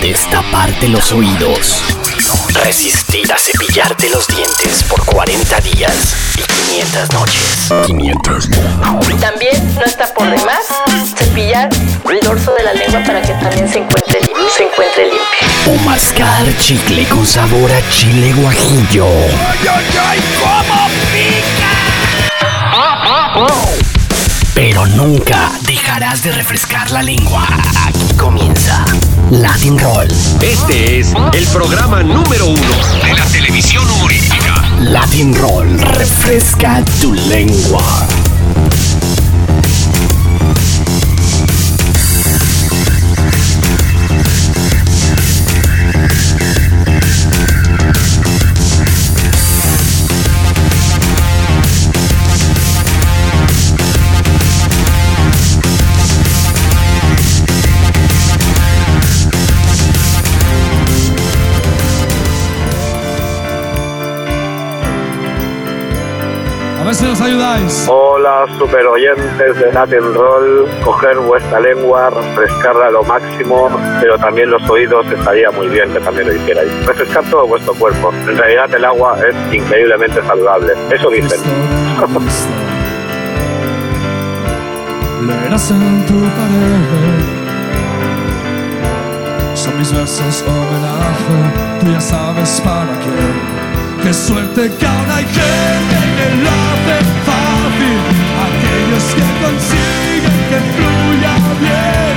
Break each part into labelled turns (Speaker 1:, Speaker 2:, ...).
Speaker 1: de destaparte los oídos, resistir a cepillarte los dientes por 40 días y 500 noches. 500
Speaker 2: También no está por demás cepillar el dorso de la lengua para que también se encuentre, lim- se encuentre limpio.
Speaker 1: O mascar chicle con sabor a chile guajillo. Pero nunca dejarás de refrescar la lengua. Aquí comienza Latin Roll.
Speaker 3: Este es el programa número uno de la televisión humorística.
Speaker 1: Latin Roll, refresca tu lengua.
Speaker 4: Ver si nos ayudáis.
Speaker 5: Hola, super oyentes de Latin Roll, coger vuestra lengua, refrescarla a lo máximo, pero también los oídos estaría muy bien que también lo hicierais. Refrescar todo vuestro cuerpo. En realidad el agua es increíblemente saludable. Eso dicen.
Speaker 4: Leerás en tu pared. Son mis versos homenaje, tú ya sabes para qué. Qué suerte que aún hay gente que lo hace fácil. Aquellos que consiguen que fluya bien.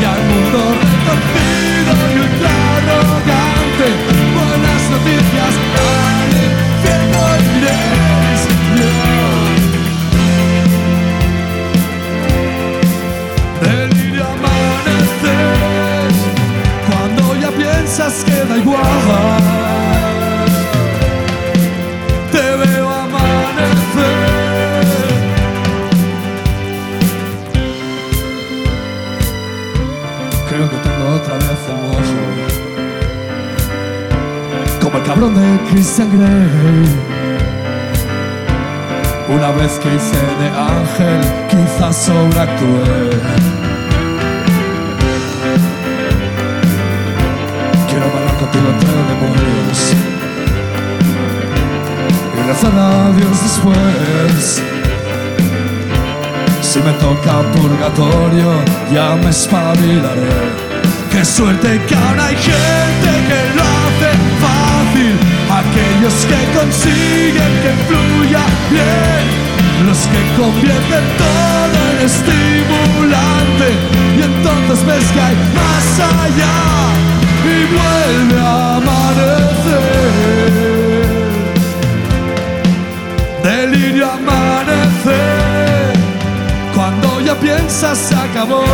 Speaker 4: Y al mundo retorcido y ultra arrogante. Buenas noticias, al infierno iréis. Delirio amanecer cuando ya piensas que da igual. Cabrón de Christian Grey. Una vez que hice de ángel, quizás sobreactué. Quiero bailar contigo entre demonios y rezar a Dios después. Si me toca purgatorio, ya me espabilaré. Qué suerte que ahora hay Aquellos que consiguen que fluya bien. Los que convierten todo en estimulante. Y entonces ves que hay más allá. Y vuelve a amanecer. Delirio amanecer. Cuando ya piensas se acabó.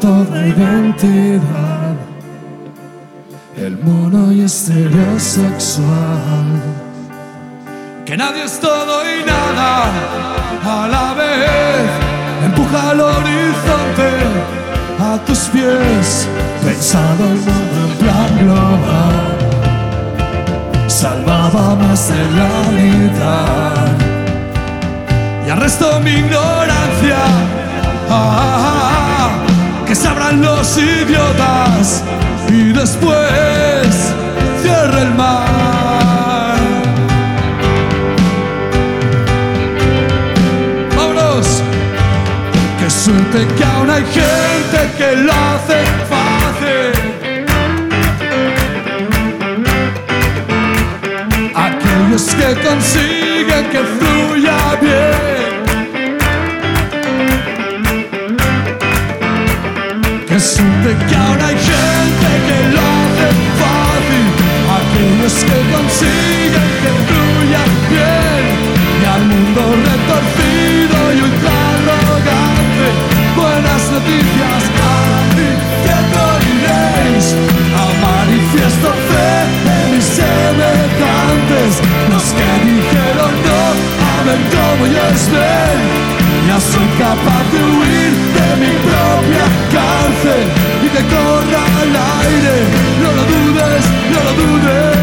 Speaker 4: Toda identidad. El mono y estereosexual. Que nadie es todo y nada a la vez. Empuja al horizonte a tus pies. Pensado el mundo en plan global. Salvaba más de la mitad. Y arresto mi ignorancia. Ah, ah, ah, que sabrán los idiotas. Y después cierra el mar. Vámonos. Qué suerte que aún hay gente que lo hace fácil. Aquellos que consiguen que fluya bien. Que suerte que ahora hay gente que lo hace fácil. Aquellos que consiguen que fluya bien. Y al mundo retorcido y ultra arrogante. Buenas noticias, al infierno iréis. A manifiesto fe de mis semejantes. Los que dijeron no, saben cómo yo estoy. Ya soy capaz de huir de mi propia cárcel y que corra al aire. No lo dudes, no lo dudes.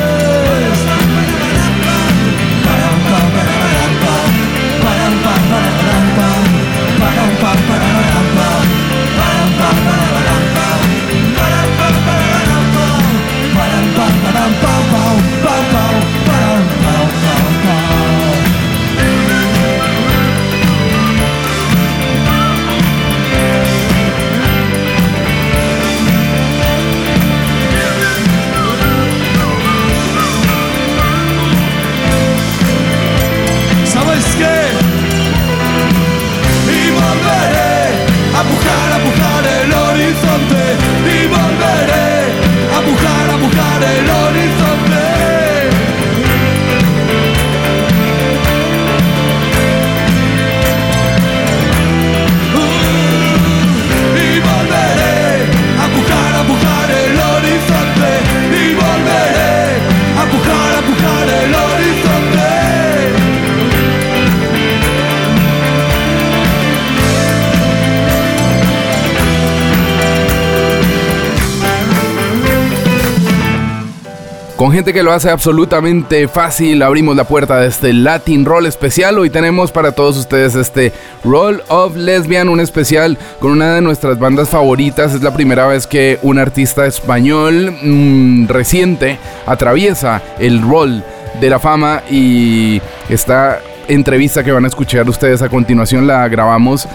Speaker 6: Gente que lo hace absolutamente fácil. Abrimos la puerta de este Latin Roll especial. Hoy tenemos para todos ustedes este Roll of Lesbian, un especial con una de nuestras bandas favoritas. Es la primera vez que un artista español mm, reciente atraviesa el rol de la fama y esta entrevista que van a escuchar ustedes a continuación la grabamos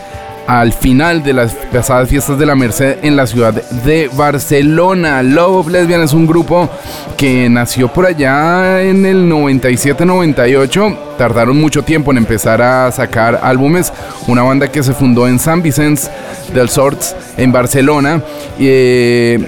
Speaker 6: al final de las pasadas fiestas de la Merced en la ciudad de Barcelona. Love of Lesbian es un grupo que nació por allá en el 97-98. Tardaron mucho tiempo en empezar a sacar álbumes. Una banda que se fundó en San Vicente del Sorts en Barcelona. Eh,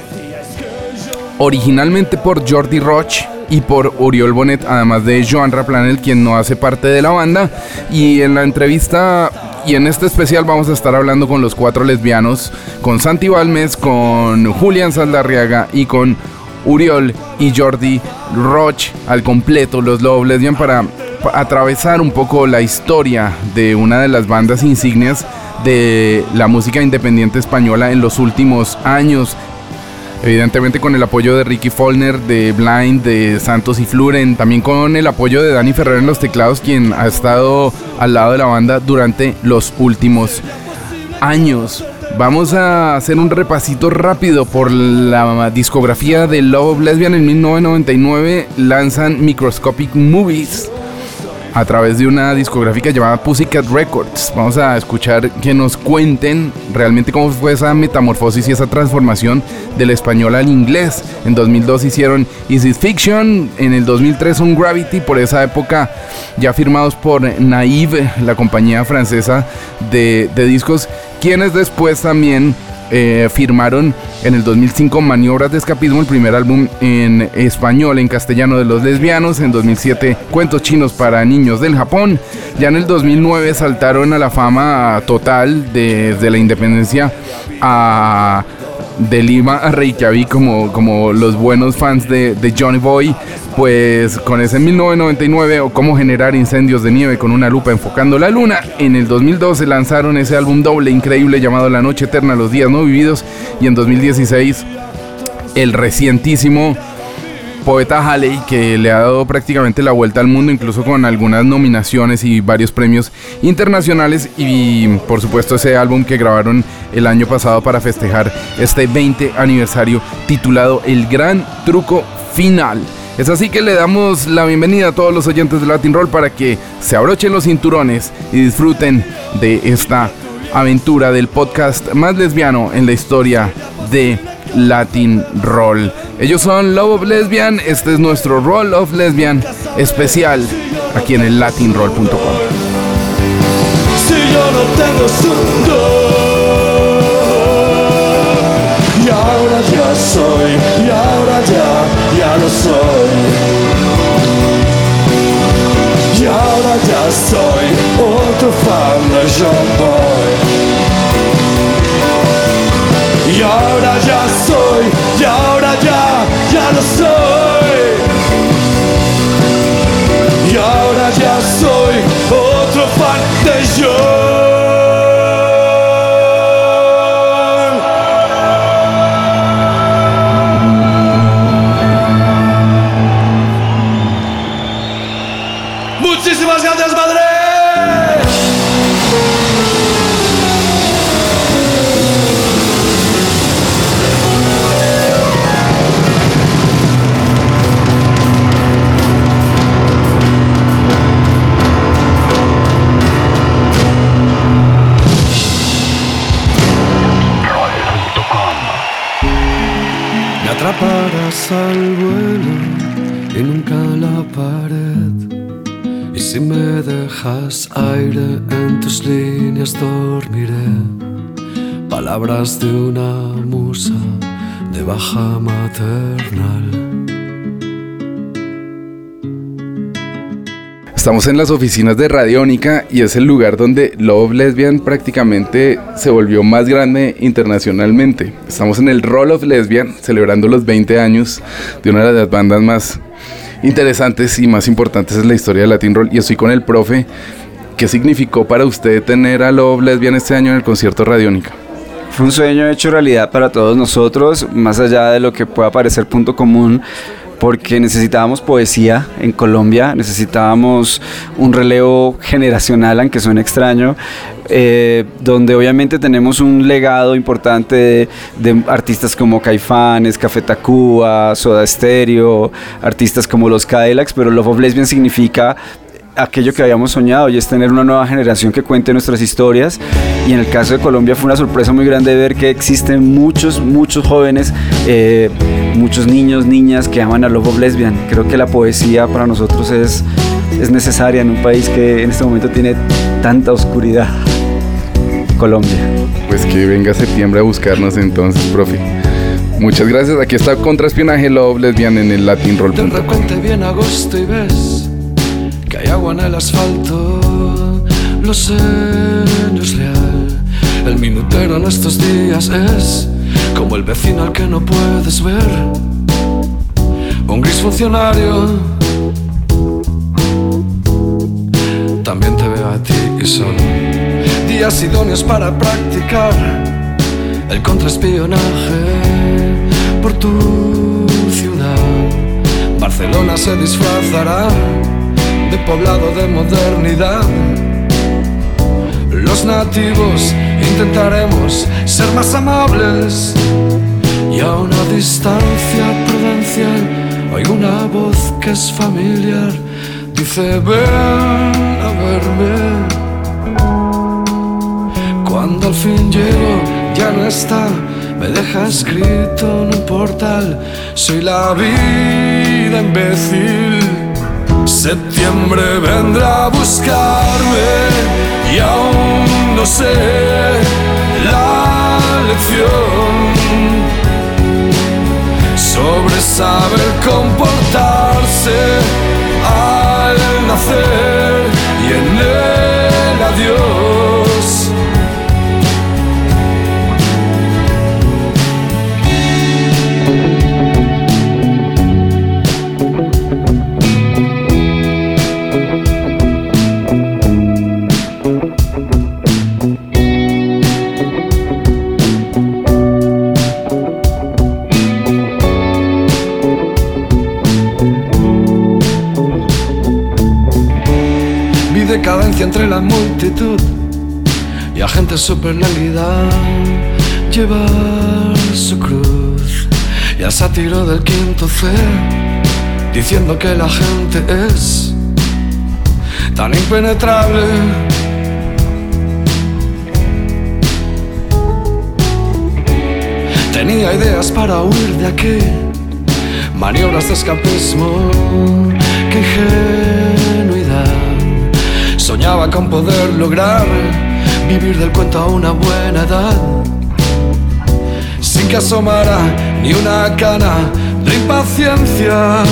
Speaker 6: originalmente por Jordi Roch y por Oriol Bonet, además de Joan Raplanel, quien no hace parte de la banda. Y en la entrevista y en este especial vamos a estar hablando con los cuatro lesbianos, con Santi Balmes, con Julián Saldarriaga y con Uriol y Jordi Roch al completo, los Love Lesbian, para atravesar un poco la historia de una de las bandas insignias de la música independiente española en los últimos años evidentemente con el apoyo de Ricky Follner, de Blind, de Santos y Fluren, también con el apoyo de Dani Ferrer en los teclados, quien ha estado al lado de la banda durante los últimos años. Vamos a hacer un repasito rápido por la discografía de Love Lesbian en 1999. Lanzan Microscopic Movies a través de una discográfica llamada Pussycat Records. Vamos a escuchar que nos cuenten realmente cómo fue esa metamorfosis y esa transformación del español al inglés. En 2002 hicieron Is It Fiction, en el 2003 un Gravity, por esa época ya firmados por Naive, la compañía francesa de, de discos, quienes después también eh, firmaron en el 2005 Maniobras de Escapismo, el primer álbum en español, en castellano de los lesbianos. En 2007 Cuentos chinos para niños del Japón. Ya en el 2009 saltaron a la fama total desde la independencia a de Lima a Reykjavik como, como los buenos fans de, de, Johnny Boy, pues con ese 1999 o cómo generar incendios de nieve con una lupa enfocando la luna, en el 2012 lanzaron ese álbum doble increíble llamado La Noche Eterna, Los Días No Vividos y en 2016 el recientísimo poeta Halley, que le ha dado prácticamente la vuelta al mundo, incluso con algunas nominaciones y varios premios internacionales. Y por supuesto ese álbum que grabaron el año pasado para festejar este 20 aniversario titulado El Gran Truco Final. Es así que le damos la bienvenida a todos los oyentes de Latin Roll para que se abrochen los cinturones y disfruten de esta aventura del podcast más lesbiano en la historia de Latin Roll. Ellos son Love of Lesbian, este es nuestro Roll of Lesbian especial aquí en el latinroll.com.
Speaker 7: Si yo no tengo y ahora ya soy, y ahora ya, ya lo soy. Y ahora ya soy otro fan de John Boy. Y ahora ya soy, y ahora ya, ya lo soy. Aire en tus líneas dormiré. Palabras de una musa de baja maternal.
Speaker 6: Estamos en las oficinas de Radiónica y es el lugar donde Love Lesbian prácticamente se volvió más grande internacionalmente. Estamos en el Roll of Lesbian celebrando los 20 años de una de las bandas más interesantes y más importantes en la historia de Latin Roll y estoy con el profe. ¿Qué significó para usted tener a Love Lesbian este año en el concierto Radiónica?
Speaker 8: Fue un sueño hecho realidad para todos nosotros, más allá de lo que pueda parecer punto común porque necesitábamos poesía en Colombia, necesitábamos un relevo generacional, aunque suene extraño, eh, donde obviamente tenemos un legado importante de, artistas como Caifanes, Café Tacuba, Soda Stereo, artistas como los Cadillacs, pero Love of Lesbian significa aquello que habíamos soñado y es tener una nueva generación que cuente nuestras historias y en el caso de Colombia fue una sorpresa muy grande ver que existen muchos, muchos jóvenes, eh, muchos niños, niñas que aman a Love Lesbian. Creo que la poesía para nosotros es, es necesaria en un país que en este momento tiene tanta oscuridad. Colombia.
Speaker 6: Pues que venga septiembre a buscarnos entonces, profe. Muchas gracias. Aquí está Contraespionaje Love Lesbian en el Latin Roll.
Speaker 7: De repente viene agosto y ves que hay agua en el asfalto. Lo sé, no es real. El minutero en estos días es como el vecino al que no puedes ver. Un gris funcionario. También te veo a ti y son días idóneos para practicar el contraespionaje por tu ciudad. Barcelona se disfrazará poblado de modernidad. Los nativos intentaremos ser más amables y a una distancia prudencial oigo una voz que es familiar. Dice, ven a verme. Cuando al fin llego, ya no está. Me deja escrito en un portal. Soy la vida imbécil. Septiembre vendrá a buscarme y aún no sé la lección sobre saber comportarse al nacer y en el adiós. Decadencia entre la multitud y a gente super lánguida llevar su cruz y al sátiro del quinto C diciendo que la gente es tan impenetrable. Tenía ideas para huir de aquí maniobras de escapismo que ingenuidad Soñaba con poder lograr vivir del cuento a una buena edad. Sin que asomara ni una cana de impaciencia.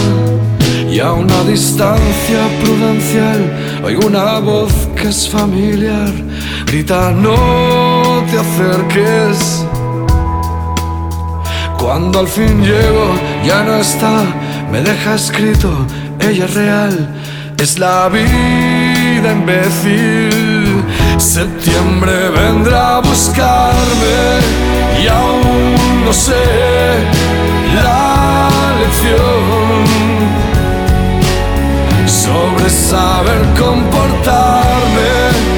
Speaker 7: Y a una distancia prudencial oigo una voz que es familiar. Grita, no te acerques. Cuando al fin llego, ya no está. Me deja escrito, ella es real. Es la vida imbécil. Septiembre vendrá a buscarme y aún no sé la lección sobre saber comportarme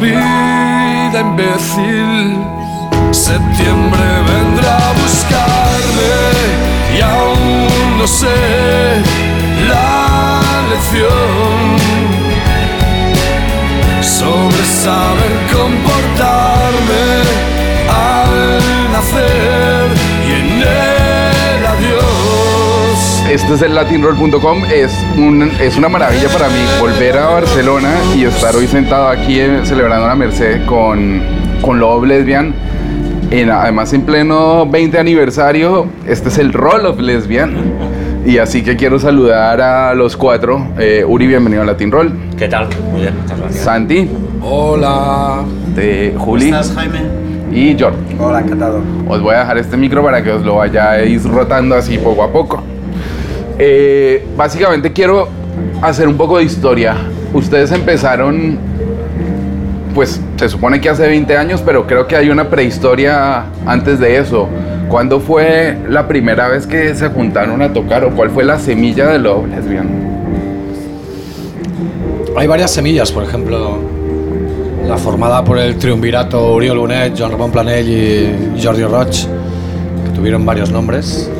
Speaker 7: vida imbécil. Septiembre vendrá a buscarme y aún no sé la lección sobre saber comportarme
Speaker 6: Este es el latinroll.com. Es, un, es una maravilla para mí volver a Barcelona y estar hoy sentado aquí eh, celebrando la Merced con, con Love Lesbian. En, además, en pleno 20 aniversario, este es el Roll of Lesbian. Y así que quiero saludar a los cuatro. Eh, Uri, bienvenido a Latin Roll.
Speaker 9: ¿Qué tal? Muy bien, muchas gracias.
Speaker 6: Santi,
Speaker 7: Hola.
Speaker 6: de Juli
Speaker 9: ¿Estás, Jaime?
Speaker 6: y Jordi.
Speaker 8: Hola, encantado.
Speaker 6: Os voy a dejar este micro para que os lo vayáis rotando así poco a poco. Eh, básicamente quiero hacer un poco de historia. Ustedes empezaron, pues se supone que hace 20 años, pero creo que hay una prehistoria antes de eso. ¿Cuándo fue la primera vez que se juntaron a tocar o cuál fue la semilla de Love Lesbian?
Speaker 10: Hay varias semillas, por ejemplo, la formada por el triunvirato Oriol Bonet, Joan Ramon Planell y Jordi Roig, que tuvieron varios nombres.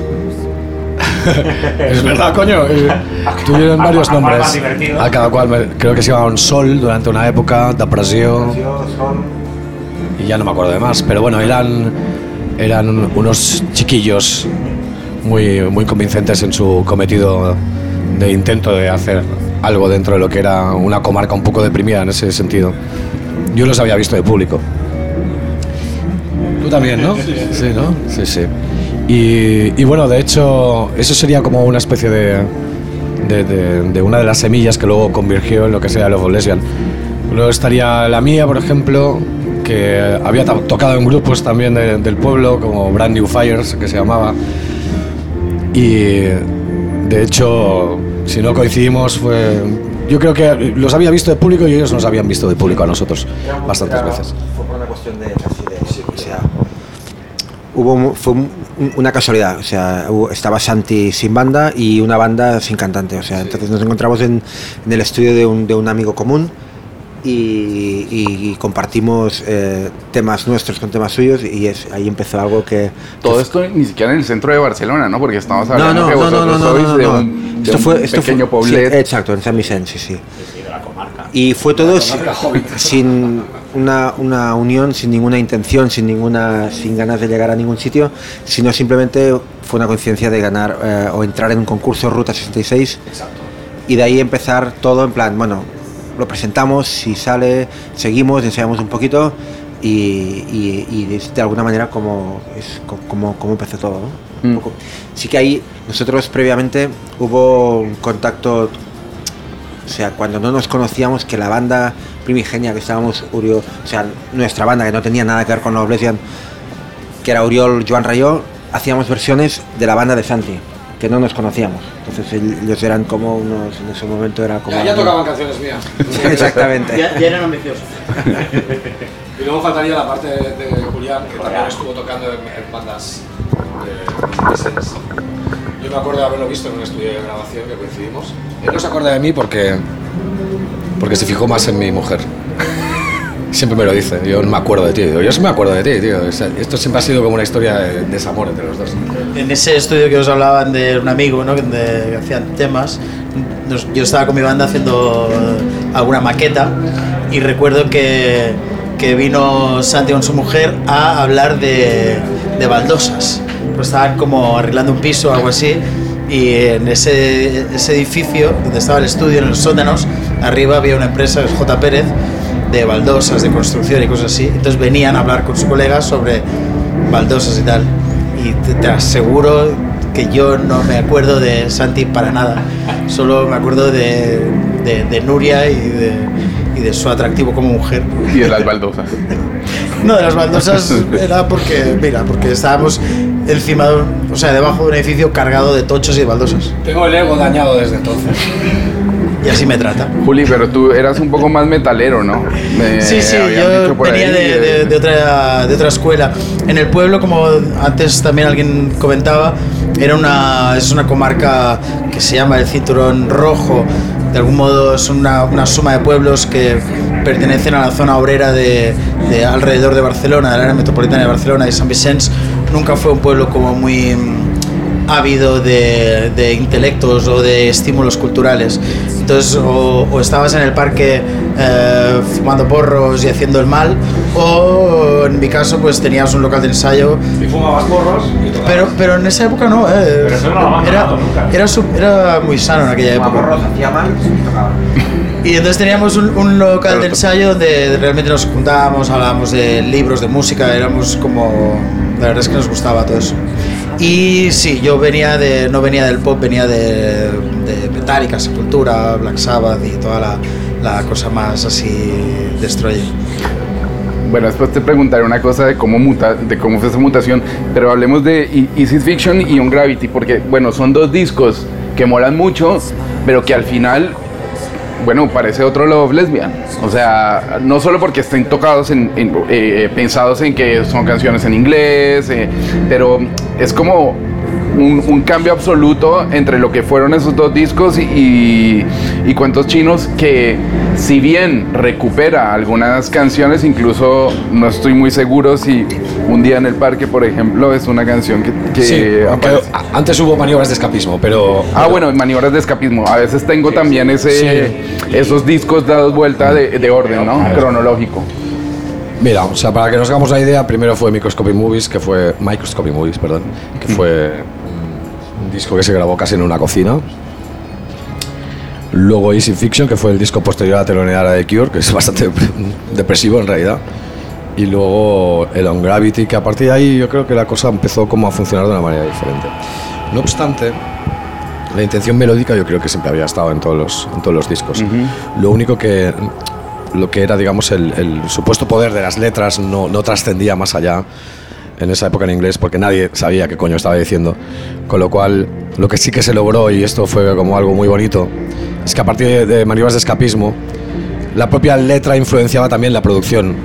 Speaker 10: es verdad, coño. tuvieron varios
Speaker 9: a
Speaker 10: nombres. A cada cual, me- creo que se llamaban Sol durante una época, Depressió, y ya no me acuerdo de más. Pero bueno, eran, eran un- unos chiquillos muy, muy convincentes en su cometido de intento de hacer algo dentro de lo que era una comarca un poco deprimida en ese sentido. Yo los había visto de público. Tú también, ¿no? Sí, ¿no? Sí, sí. Y, y bueno, de hecho, eso sería como una especie de, de, de- de una de las semillas que luego convirtió en lo que sería Love of Lesbian. Luego estaría la mía, por ejemplo, que había to- tocado en grupos también de- del pueblo, como Brand New Fires, que se llamaba. Y de hecho, si no coincidimos, fue. Yo creo que los había visto de público y ellos nos habían visto de público a nosotros bastantes veces.
Speaker 11: Fue por una cuestión de, casi de- o sea, hubo fue un- una casualidad, o sea, hubo- estaba Santi sin banda y una banda sin cantante, o sea, entonces nos encontramos en, en el estudio de un, de un amigo común y, y- compartimos eh, temas nuestros con temas suyos y es, ahí empezó algo que...
Speaker 6: Todo esto ni siquiera en el centro de Barcelona, ¿no? Porque estamos hablando
Speaker 11: no,
Speaker 6: que
Speaker 11: no,
Speaker 6: vosotros
Speaker 11: no,
Speaker 6: sois de un, de
Speaker 11: Esto
Speaker 6: un
Speaker 11: fue, esto
Speaker 6: pequeño
Speaker 11: fue,
Speaker 6: poblet.
Speaker 11: sí, exacto, en San Vicente, sí, sí. Y fue todo sin, sin una, una unión, sin ninguna intención, sin ninguna, sin ganas de llegar a ningún sitio, sino simplemente fue una coincidencia de ganar eh, o entrar en un concurso Ruta 66 y de ahí empezar todo en plan, bueno, lo presentamos, si sale, seguimos, ensayamos un poquito y, y- y de, alguna manera como, es, co- como, como empezó todo. ¿no?
Speaker 6: Mm.
Speaker 11: Sí que ahí nosotros previamente hubo un contacto o sea, cuando no nos conocíamos, que la banda primigenia que estábamos, Uriol, o sea, nuestra banda que no tenía nada que ver con los Blesian, que era Uriol, Joan Rayó, hacíamos versiones de la banda de Santi, que no nos conocíamos. Entonces ellos eran como unos, en ese momento era como...
Speaker 10: canciones mías.
Speaker 11: Exactamente.
Speaker 9: Ya, ya eran ambiciosos.
Speaker 10: Y luego faltaría la parte de, de Julián, que también estuvo tocando en, en bandas de, de. Yo me acuerdo de haberlo visto en un estudio de grabación que coincidimos. Él no se acuerda de mí porque, porque se fijó más en mi mujer. Siempre me lo dice, yo no me acuerdo de ti. Digo, Yo sí me acuerdo de ti, tío. O sea, esto siempre ha sido como una historia de desamor entre los dos.
Speaker 9: En ese estudio que os hablaban de un amigo, ¿no? Que, de- que hacían temas, nos- yo estaba con mi banda haciendo alguna maqueta y recuerdo que, que vino Santi con su mujer a hablar de, de baldosas. Pues estaban como arreglando un piso o algo así y en ese, ese edificio donde estaba el estudio, en los sótanos, arriba había una empresa, es J. Pérez, de baldosas, de construcción y cosas así. Entonces venían a hablar con su colega sobre baldosas y tal. Y te, te aseguro que yo no me acuerdo de Santi para nada. Solo me acuerdo de, de- de Nuria y de, y de su atractivo como mujer.
Speaker 6: Y de las baldosas.
Speaker 9: No, de las baldosas era porque, mira, porque estábamos encima, de un- o sea, debajo de un edificio cargado de tochos y de baldosas.
Speaker 10: Tengo el ego dañado desde entonces.
Speaker 9: Y así me trata.
Speaker 6: Juli, pero tú eras un poco más metalero, ¿no? Me
Speaker 9: Sí, sí, yo venía
Speaker 6: ahí,
Speaker 9: de,
Speaker 6: eh,
Speaker 9: de- de otra, de otra escuela. En el pueblo, como antes también alguien comentaba, era una, es una comarca que se llama el Cinturón Rojo. De algún modo es una, una suma de pueblos que pertenecen a la zona obrera de, de alrededor de Barcelona, del área metropolitana de Barcelona y San Vicente. Nunca fue un pueblo como muy ávido de, de intelectos o de estímulos culturales. Entonces, o, o estabas en el parque eh, fumando porros y haciendo el mal, o en mi caso, pues tenías un local de ensayo.
Speaker 10: Y fumabas porros y tocabas.
Speaker 9: Pero, pero en esa época no, eh,
Speaker 10: Pero eso no lo
Speaker 9: era,
Speaker 10: nunca.
Speaker 9: era, su- era muy sano en aquella época.
Speaker 11: hacía mal. Y
Speaker 9: entonces teníamos un, un local de ensayo donde realmente nos juntábamos, hablábamos de libros, de música, éramos como... La verdad es que nos gustaba todo eso. Y sí, yo venía de, no venía del pop, venía de, de Metallica, Sepultura, Black Sabbath y toda la, la cosa más así destroyer.
Speaker 6: Bueno, después te preguntaré una cosa de cómo, muta, de cómo fue esa mutación, pero hablemos de Easy Fiction y On Gravity, porque, bueno, son dos discos que molan mucho, pero que al final, bueno, parece otro Love Lesbian. O sea, no solo porque estén tocados en, eh, pensados en que son canciones en inglés, eh, pero es como un, un cambio absoluto entre lo que fueron esos dos discos y, y- Cuentos Chinos que si bien recupera algunas canciones, incluso no estoy muy seguro si Un día en el parque, por ejemplo, es una canción que...
Speaker 10: Sí, antes hubo maniobras de escapismo, pero...
Speaker 6: Ah, bueno, maniobras de escapismo. A veces tengo también ese, esos discos dados vuelta de, de orden, ¿no? Cronológico.
Speaker 10: Mira, o sea, para que nos hagamos la idea, primero fue Microscopy Movies, que fue Microscopy Movies, perdón, que fue un disco que se grabó casi en una cocina. Luego Easy Fiction, que fue el disco posterior a la telonera de Cure, que es bastante depresivo en realidad. Y luego el On Gravity, que a partir de ahí yo creo que la cosa empezó como a funcionar de una manera diferente. No obstante, la intención melódica yo creo que siempre había estado en todos los, en todos los discos. Lo único que lo que era, digamos, el, el supuesto poder de las letras no, no trascendía más allá en esa época en inglés porque nadie sabía qué coño estaba diciendo. Con lo cual, lo que sí que se logró, y esto fue como algo muy bonito, es que a partir de, maniobras de escapismo, la propia letra influenciaba también la producción.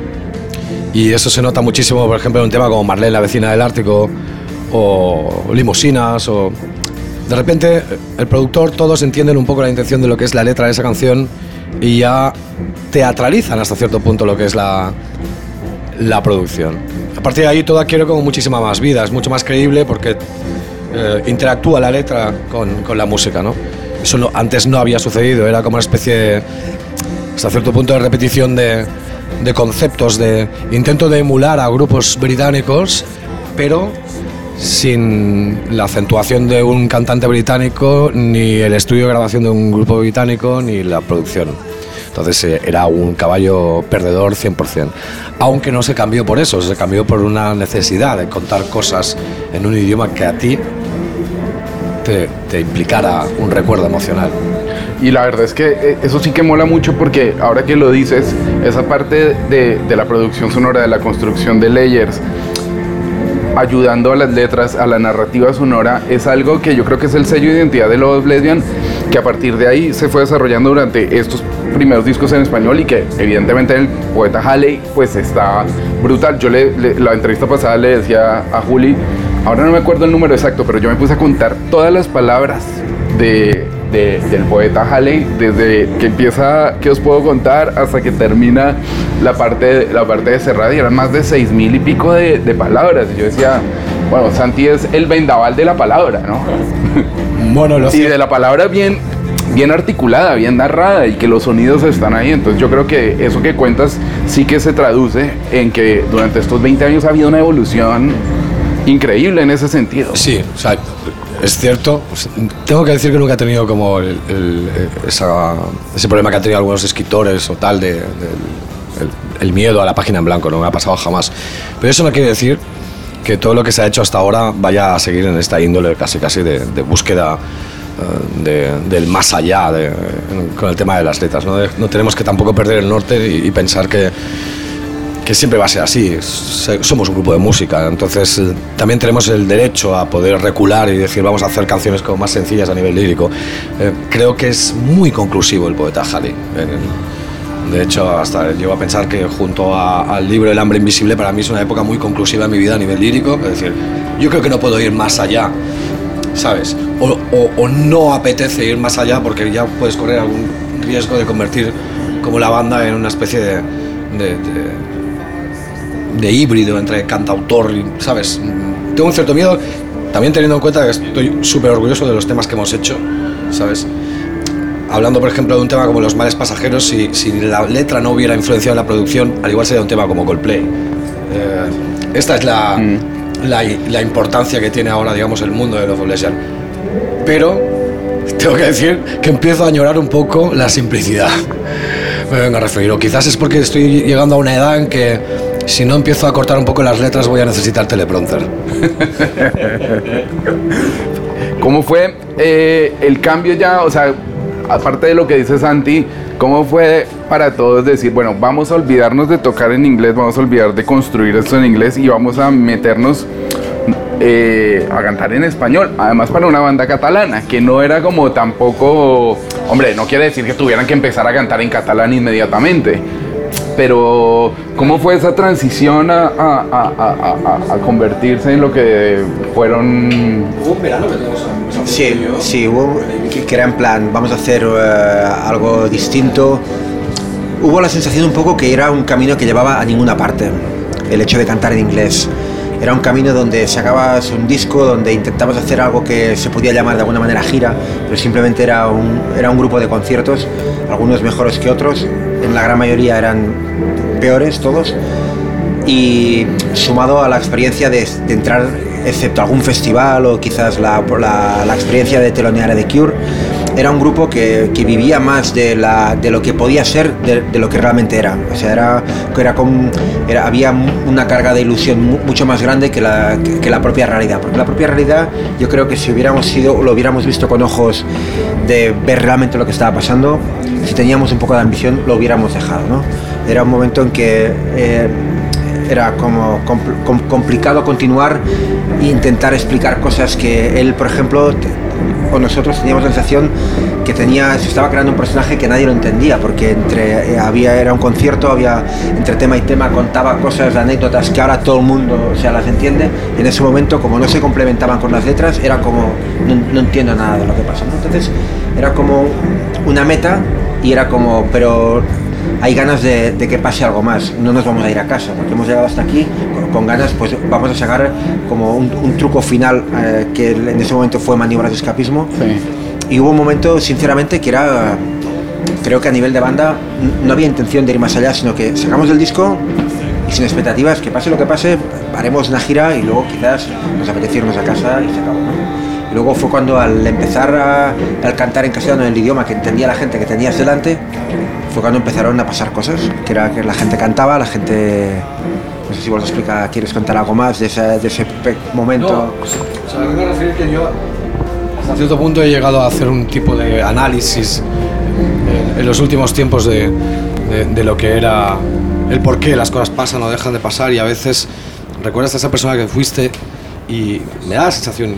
Speaker 10: Y eso se nota muchísimo, por ejemplo, en un tema como Marlene, la vecina del Ártico, o Limosinas, o... De repente, el productor, todos entienden un poco la intención de lo que es la letra de esa canción y ya teatralizan hasta cierto punto lo que es la, la producción. A partir de ahí todo adquiere como muchísima más vida, es mucho más creíble porque eh, interactúa la letra con, con la música, ¿no? Eso no- antes no había sucedido, era como una especie de, hasta cierto punto de repetición de, de conceptos, de intento de emular a grupos británicos, pero sin la acentuación de un cantante británico, ni el estudio de grabación de un grupo británico, ni la producción. Entonces eh, era un caballo perdedor 100%. Aunque no se cambió por eso, se cambió por una necesidad de contar cosas en un idioma que a ti te, te implicara un recuerdo emocional.
Speaker 6: Y la verdad es que eh, eso sí que mola mucho porque ahora que lo dices, esa parte de, de la producción sonora, de la construcción de layers, ayudando a las letras, a la narrativa sonora, es algo que yo creo que es el sello de identidad de los Lesbian, que a partir de ahí se fue desarrollando durante estos primeros discos en español y que evidentemente el poeta Halley pues está brutal. Yo le, le- la entrevista pasada le decía a Juli, ahora no me acuerdo el número exacto, pero yo me puse a contar todas las palabras de, de- del poeta Halley, desde que empieza, que os puedo contar, hasta que termina la parte, la parte de cerrada, y eran más de seis mil y pico de, de palabras. Y yo decía, bueno, Santi es el vendaval de la palabra, ¿no?
Speaker 10: Bueno, lo
Speaker 6: y de la palabra bien, bien articulada, bien narrada, y que los sonidos están ahí. Entonces yo creo que eso que cuentas sí que se traduce en que durante estos 20 años ha habido una evolución increíble en ese sentido.
Speaker 10: Sí, o sea, es cierto. sea, Tengo que decir que nunca he tenido como esa- ese problema que han tenido algunos escritores o tal de, el, miedo a la página en blanco, no me ha pasado jamás. Pero eso no quiere decir que todo lo que se ha hecho hasta ahora vaya a seguir en esta índole casi casi de, búsqueda eh, de- del más allá con el tema de las letras. ¿no? Tenemos que tampoco perder el norte y pensar que, que siempre va a ser así. Somos un grupo de música, entonces eh, también tenemos el derecho a poder recular y decir vamos a hacer canciones como más sencillas a nivel lírico. Eh, creo que es muy conclusivo el poeta Halley. el- de hecho, hasta llego a pensar que junto a- al libro El hambre invisible para mí es una época muy conclusiva en mi vida a nivel lírico. Es decir, yo creo que no puedo ir más allá, ¿sabes? O, o- o no apetece ir más allá porque ya puedes correr algún riesgo de convertir como la banda en una especie de, de- de- de híbrido entre cantautor y, ¿sabes? Tengo un cierto miedo también teniendo en cuenta que estoy súper orgulloso de los temas que hemos hecho, ¿sabes? Hablando, por ejemplo, de un tema como Los males pasajeros, si, si la letra no hubiera influenciado en la producción, al igual sería un tema como Coldplay. Eh, esta es la, la, la importancia que tiene ahora, digamos, el mundo de los Lesbian. Pero tengo que decir que empiezo a añorar un poco la simplicidad. Me vengo a referir. O quizás es porque estoy llegando a una edad en que si no empiezo a cortar un poco las letras voy a necesitar teleprompter.
Speaker 6: ¿Cómo fue eh, el cambio ya? O sea, aparte de lo que dice Santi, ¿cómo fue para todos decir, bueno, vamos a olvidarnos de tocar en inglés, vamos a olvidar de construir esto en inglés y vamos a meternos eh, a cantar en español? Además para una banda catalana, que no era como tampoco, hombre, no quiere decir que tuvieran que empezar a cantar en catalán inmediatamente. Pero, ¿cómo fue esa transición a, a- a- a- a- a convertirse en lo que fueron
Speaker 10: Hubo un verano que tenemos
Speaker 11: Sí, sí, hubo que, que era en plan, vamos a hacer eh, algo distinto. Hubo la sensación un poco que era un camino que llevaba a ninguna parte, el hecho de cantar en inglés. Era un camino donde sacabas un disco, donde intentabas hacer algo que se podía llamar de alguna manera gira, pero simplemente era un, era un grupo de conciertos, algunos mejores que otros, en la gran mayoría eran peores todos, y sumado a la experiencia de, de entrar, excepto algún festival o quizás la, la- la experiencia de telonear a The Cure, era un grupo que, que vivía más de, la, de lo que podía ser de, de lo que realmente era. O sea, era, era con, era, había una carga de ilusión mu- mucho más grande que la, que, que la propia realidad. Porque la propia realidad, yo creo que si hubiéramos sido, lo hubiéramos visto con ojos de ver realmente lo que estaba pasando, si teníamos un poco de ambición, lo hubiéramos dejado. ¿no? Era un momento en que eh, era como compl- com- complicado continuar e intentar explicar cosas que él, por ejemplo, o nosotros teníamos la sensación que tenía, se estaba creando un personaje que nadie lo entendía, porque entre eh, había era un concierto, había entre tema y tema contaba cosas, anécdotas que ahora todo el mundo o sea, las entiende. En ese momento, como no se complementaban con las letras, era como no, entiendo nada de lo que pasa. Entonces era como una meta y era como, pero hay ganas de que pase algo más. No nos vamos a ir a casa, porque hemos llegado hasta aquí con, ganas, pues vamos a sacar como un, un truco final eh, que en ese momento fue maniobras de escapismo. Y hubo un momento, sinceramente, que era, creo que a nivel de banda no había intención de ir más allá, sino que sacamos el disco y sin expectativas, que pase lo que pase, haremos una gira y luego quizás nos apetece irnos a casa y se acabó. ¿no? Y luego fue cuando al empezar a, al cantar en castellano en el idioma que entendía la gente que tenías delante, fue cuando empezaron a pasar cosas, que era que la gente cantaba, la gente... No sé si vos explica, ¿quieres contar algo más de ese, de ese momento?
Speaker 10: No, o sea, a referir que yo hasta cierto punto he llegado a hacer un tipo de análisis en, en los últimos tiempos de, de- de lo que era el por qué las cosas pasan o dejan de pasar y a veces recuerdas a esa persona que fuiste y me da la sensación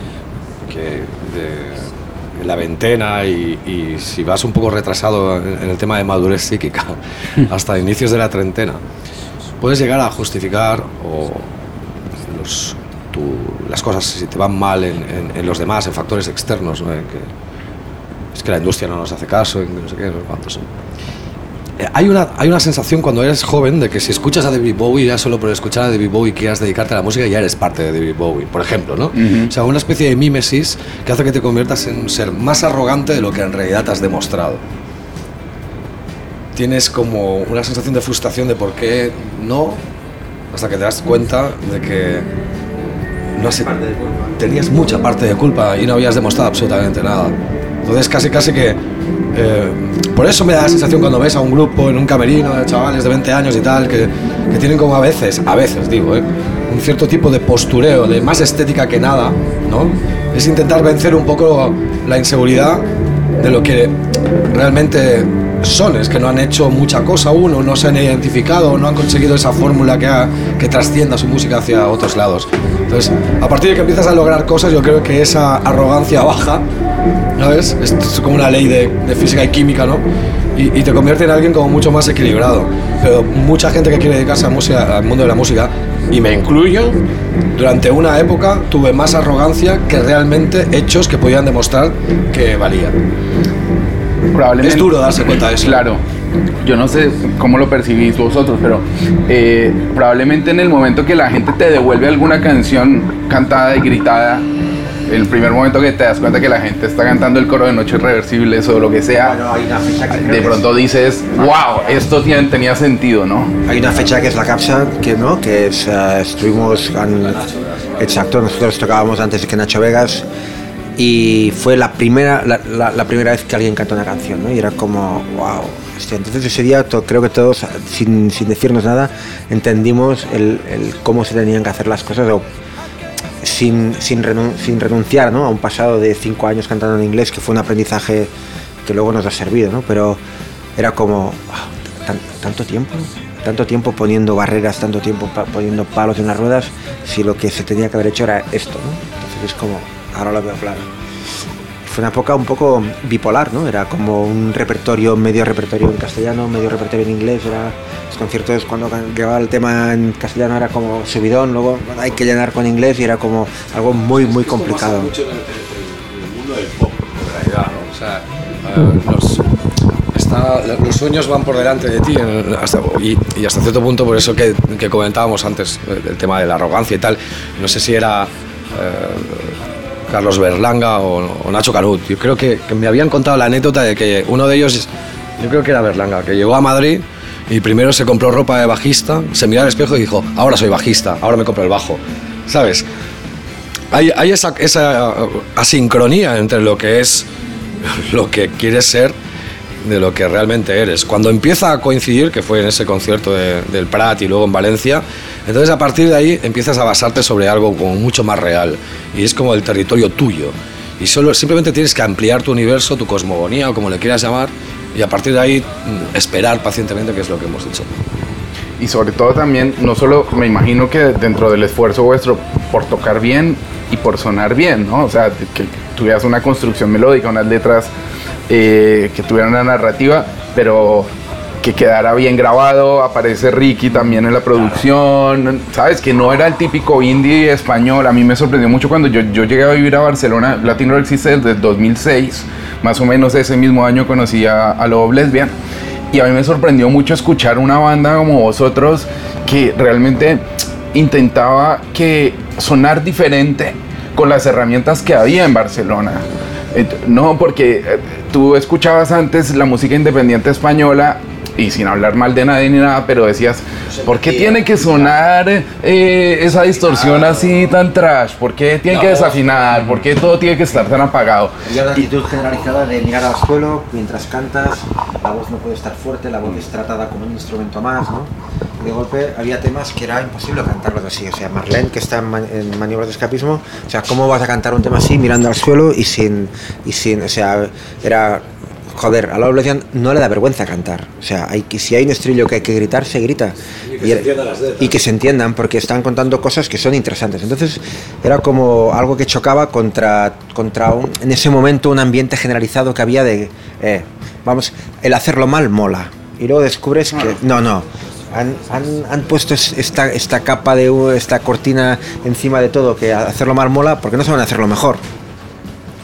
Speaker 10: que de, en la veintena y, y si vas un poco retrasado en, en el tema de madurez psíquica hasta inicios de la treintena puedes llegar a justificar o los, tu- las cosas si te van mal en, en- en los demás, en factores externos, ¿no? En que es que la industria no nos hace caso, en no sé qué, no sé cuántos. Eh, Hay una, hay una sensación cuando eres joven de que si escuchas a David Bowie, ya solo por escuchar a David Bowie quieras dedicarte a la música, ya eres parte de David Bowie, por ejemplo, ¿no? O sea, una especie de mímesis que hace que te conviertas en un ser más arrogante de lo que en realidad te has demostrado. Tienes como una sensación de frustración de por qué no, hasta que te das cuenta de que no has, tenías mucha parte de culpa y no habías demostrado absolutamente nada. Entonces casi casi que... eh, por eso me da la sensación cuando ves a un grupo en un camerino de chavales de 20 años y tal, que, que tienen como a veces, a veces digo, eh, un cierto tipo de postureo, de más estética que nada, ¿no? Es intentar vencer un poco la inseguridad de lo que realmente son, es que no han hecho mucha cosa aún, o no se han identificado, no han conseguido esa fórmula que, ha- que trascienda su música hacia otros lados. Entonces, a partir de que empiezas a lograr cosas, yo creo que esa arrogancia baja, ¿sabes? Es, es como una ley de, de física y química, ¿no? Y, y te convierte en alguien como mucho más equilibrado. Pero mucha gente que quiere dedicarse a música, al mundo de la música, y me incluyo, durante una época tuve más arrogancia que realmente hechos que podían demostrar que valían.
Speaker 6: Probablemente,
Speaker 10: Es duro darse cuenta de eso.
Speaker 6: Claro. Yo no sé cómo lo percibís vosotros, pero eh, probablemente en el momento que la gente te devuelve alguna canción cantada y gritada, el primer momento que te das cuenta que la gente está cantando el coro de Noches Reversibles o lo que sea, de pronto dices, wow, esto tiene- tenía sentido, ¿no?
Speaker 11: Hay una fecha que es la capsa, que no, que es, eh, estuvimos, en- exacto, nosotros tocábamos antes de que Nacho Vegas y fue la primera, la, primera vez que alguien cantó una canción, ¿no? Y era como, wow. Entonces ese día creo que todos, sin, sin decirnos nada, entendimos el, cómo se tenían que hacer las cosas sin, sin, renun- sin renunciar ¿no? a un pasado de cinco años cantando en inglés, que fue un aprendizaje que luego nos ha servido, ¿no? pero era como, "Wow, tan- tanto tiempo, tanto tiempo poniendo barreras, tanto tiempo poniendo palos en las ruedas, si lo que se tenía que haber hecho era esto. ¿no? Entonces es como, ahora lo veo claro. Fue una época un poco bipolar, ¿no? Era como un repertorio, medio repertorio en castellano, medio repertorio en inglés. Era los conciertos cuando llegaba el tema en castellano era como subidón, luego hay que llenar con inglés y era como algo muy, muy complicado.
Speaker 10: mucho en el, en el mundo del pop, en realidad, ¿no? O sea, eh, los, está- los sueños van por delante de ti hasta- y, y hasta cierto punto, por eso que, que comentábamos antes, eh, el tema de la arrogancia y tal. No sé si era eh, Carlos Berlanga o, Nacho Canut. Yo creo que, me habían contado la anécdota de que uno de ellos, yo creo que era Berlanga, que llegó a Madrid y primero se compró ropa de bajista, se miró al espejo y dijo, ahora soy bajista, ahora me compro el bajo. ¿Sabes? hay, esa, esa asincronía entre lo que es lo que quieres ser de lo que realmente eres. Cuando empieza a coincidir, que fue en ese concierto de- del Prat y luego en Valencia, entonces a partir de ahí empiezas a basarte sobre algo como mucho más real y es como el territorio tuyo. Y solo simplemente tienes que ampliar tu universo, tu cosmogonía o como le quieras llamar y a partir de ahí mm, esperar pacientemente que es lo que hemos hecho.
Speaker 6: Y sobre todo también, no solo me imagino que dentro del esfuerzo vuestro por tocar bien y por sonar bien, ¿no? O sea, que tuvieras una construcción melódica, unas letras eh, que tuvieran una narrativa, pero que quedara bien grabado, aparece Ricky también en la producción, ¿sabes? Que no era el típico indie español. A mí me sorprendió mucho cuando yo, yo llegué a vivir a Barcelona. Latin Rock existe desde el 2006, más o menos ese mismo año conocí a, a Love Lesbian. Y a mí me sorprendió mucho escuchar una banda como vosotros que realmente intentaba que sonar diferente con las herramientas que había en Barcelona. No, porque eh, tú escuchabas antes la música independiente española y sin hablar mal de nadie ni nada, pero decías, ¿por qué tiene que sonar eh, esa distorsión así tan trash? ¿Por qué tiene que desafinar? ¿Por qué todo tiene que estar tan apagado?
Speaker 11: Y la actitud generalizada de mirar al suelo mientras cantas, la voz no puede estar fuerte, la voz es tratada como un instrumento más, ¿no? De golpe había temas que era imposible cantarlos así, o sea, Marlene, que está en, ma- en maniobras de escapismo, o sea, ¿cómo vas a cantar un tema así mirando al suelo y sin, y sin, o sea, era... Joder, a la Lesbian no le da vergüenza cantar. O sea, hay que, si hay un estrello que hay que gritar, se grita.
Speaker 10: que se las
Speaker 11: y que se entiendan porque están contando cosas que son interesantes. Entonces era como algo que chocaba contra, contra un- en ese momento un ambiente generalizado que había de, eh, vamos, el hacerlo mal mola. Y luego descubres que no, no. Han, han- han puesto es- esta, esta capa de u- esta cortina encima de todo que hacerlo mal mola porque no saben hacerlo mejor.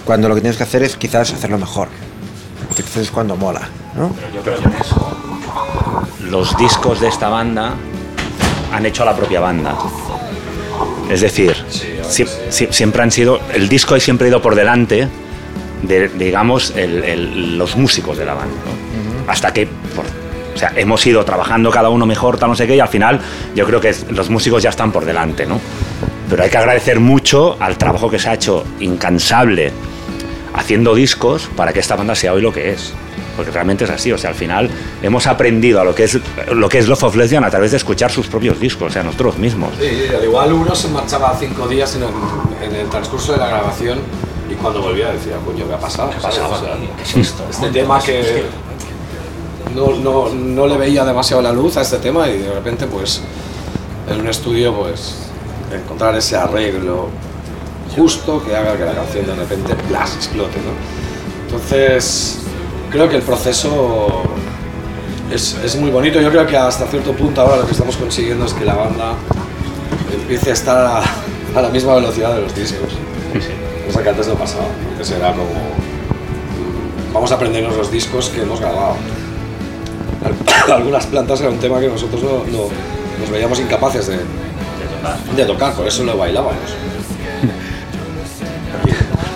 Speaker 11: Cuando lo que tienes que hacer es quizás hacerlo mejor. Entonces es cuando mola, ¿no?
Speaker 12: Yo creo que en eso los discos de esta banda han hecho a la propia banda. Es decir, sie- sie- siempre han sido. El disco siempre ha ido por delante de, digamos, el- el- los músicos de la banda. ¿no? Hasta que. por- o sea, hemos ido trabajando cada uno mejor, tal no sé qué, y al final yo creo que los músicos ya están por delante, ¿no? Pero hay que agradecer mucho al trabajo que se ha hecho incansable haciendo discos para que esta banda sea hoy lo que es. Porque realmente es así, o sea, al final hemos aprendido a lo que es lo que es Love of Lesbian a través de escuchar sus propios discos, o sea, nosotros mismos.
Speaker 10: Sí, al igual uno se marchaba cinco días en el, en el transcurso de la grabación y cuando volvía decía, coño, ¿qué ha pasado? ¿Qué
Speaker 12: pasado
Speaker 10: ¿Qué
Speaker 12: es esto?
Speaker 10: Este tema que no, no, no le veía demasiado la luz a este tema y de repente, pues, en un estudio, pues, encontrar ese arreglo justo que haga que la canción de repente, ¡plas!, explote, ¿no? Entonces, creo que el proceso es, es muy bonito. Yo creo que hasta cierto punto ahora lo que estamos consiguiendo es que la banda empiece a estar a, a la misma velocidad de los discos. Cosa que antes no pasaba. Antes era como. Vamos a aprendernos los discos que hemos grabado. Al- Algunas plantas era un tema que nosotros no, no- nos veíamos incapaces de, de tocar, por eso lo bailábamos.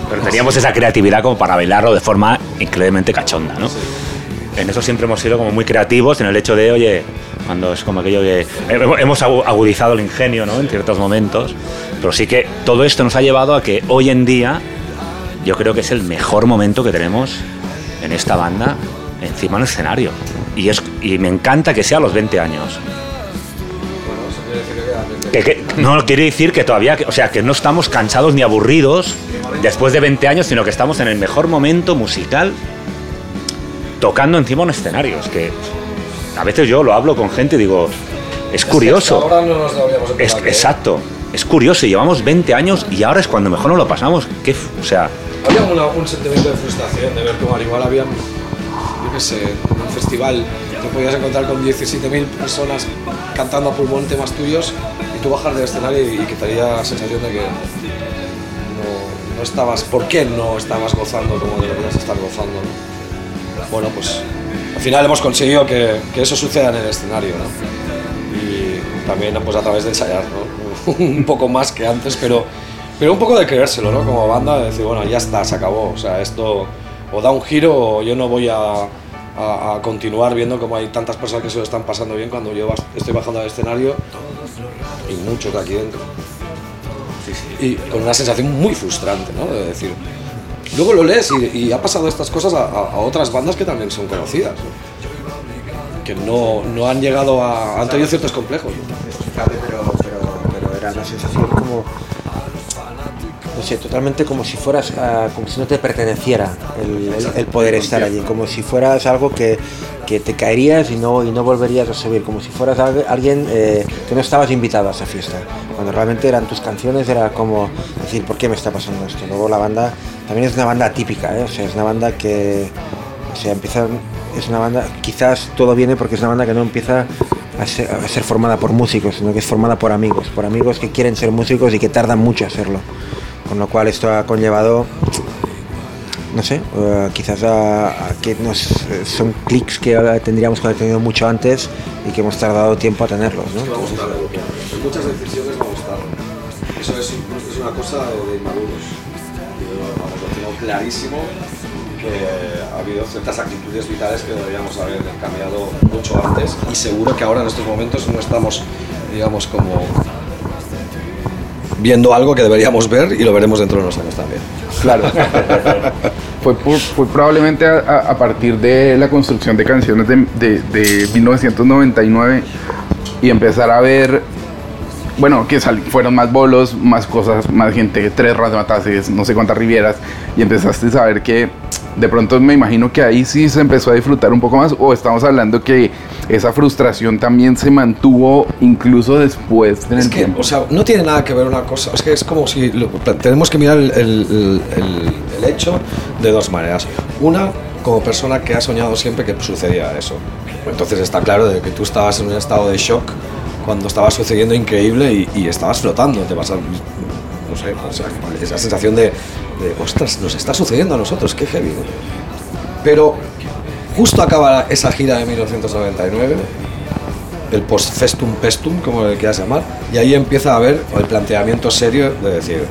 Speaker 12: Pero teníamos esa creatividad como para bailarlo de forma increíblemente cachonda, ¿no? En eso siempre hemos sido como muy creativos en el hecho de, oye, cuando es como aquello que hemos agu- agudizado el ingenio, ¿no? En ciertos momentos, pero sí que todo esto nos ha llevado a que hoy en día yo creo que es el mejor momento que tenemos en esta banda encima del escenario. Y, es, y me encanta que sea a los 20 años. No quiere decir que todavía, o sea, que no estamos cansados ni aburridos después de 20 años, sino que estamos en el mejor momento musical tocando encima un escenario. Es que a veces yo lo hablo con gente y digo, es curioso.
Speaker 10: Ahora no nos lo habíamos
Speaker 12: Es, exacto, es curioso, llevamos 20 años y ahora es cuando mejor nos lo pasamos. ¿Qué o sea,
Speaker 10: Había una- un sentimiento de frustración de ver cómo al igual había, yo qué sé, un festival te podías encontrar con 17.000 personas cantando a pulmón temas tuyos tú bajar del escenario y, y daría la sensación de que no, no estabas, ¿por qué no estabas gozando como deberías estar gozando? no? Bueno, pues al final hemos conseguido que, que eso suceda en el escenario, ¿no? Y también pues a través de ensayar, un poco más que antes, pero, pero un poco de creérselo, ¿no? Como banda, de decir, bueno, ya está, se acabó, o sea, esto o da un giro o yo no voy a, a- a continuar viendo como hay tantas personas que se lo están pasando bien cuando yo estoy bajando al escenario y muchos de aquí dentro. Y con una sensación muy frustrante, ¿no? De decir, luego lo lees y, y ha pasado estas cosas a, a- otras bandas que también son conocidas, ¿no? que no, no han llegado a... han tenido ciertos complejos. ¿no?
Speaker 11: Pero, pero, pero era una sensación como, no sé, totalmente como si fueras, ah, como si no te perteneciera el, el- el poder estar allí, como si fueras algo que, que te caerías y no, y no volverías a subir, como si fueras algu- alguien eh, que no estabas invitado a esa fiesta, cuando realmente eran tus canciones, era como decir, ¿por qué me está pasando esto? Luego la banda también es una banda típica, ¿eh? o sea, es una banda que, o sea, empieza, es una banda, quizás todo viene porque es una banda que no empieza a ser, a ser formada por músicos, sino que es formada por amigos, por amigos que quieren ser músicos y que tardan mucho a hacerlo. Con lo cual esto ha conllevado, no sé, eh, quizás a, que nos, eh, son clics que tendríamos que haber tenido mucho antes y que hemos tardado tiempo a tenerlos. ¿no?
Speaker 10: Muchas decisiones vamos tarde. Eso es, una cosa de, inmaduros. Yo tengo clarísimo que ha habido ciertas actitudes vitales que deberíamos haber cambiado mucho antes y seguro que ahora en estos momentos no estamos, digamos, como viendo algo que deberíamos ver y lo veremos dentro de unos años también.
Speaker 6: Claro. fue, probablemente a, partir de la construcción de canciones de, de- de 1999 y empezar a ver, bueno, que sal- fueron más bolos, más cosas, más gente, tres razmatases, no sé cuántas rivieras, y empezaste a saber que de pronto me imagino que ahí sí se empezó a disfrutar un poco más, o estamos hablando que esa frustración también se mantuvo incluso después del
Speaker 10: Es que,
Speaker 6: tiempo.
Speaker 10: o sea, no tiene nada que ver una cosa. Es que es como si. lo- tenemos que mirar el, el- el- el hecho de dos maneras. Una, como persona que ha soñado siempre que sucedía eso. Entonces está claro de que tú estabas en un estado de shock cuando estaba sucediendo increíble y, y estabas flotando. Te vas a. No sé, o sea, esa sensación de, de, ostras, nos está sucediendo a nosotros, qué heavy. Pero justo acaba esa gira de 1999 el post-festum pestum, como le quieras llamar, y ahí empieza a haber el planteamiento serio de decir,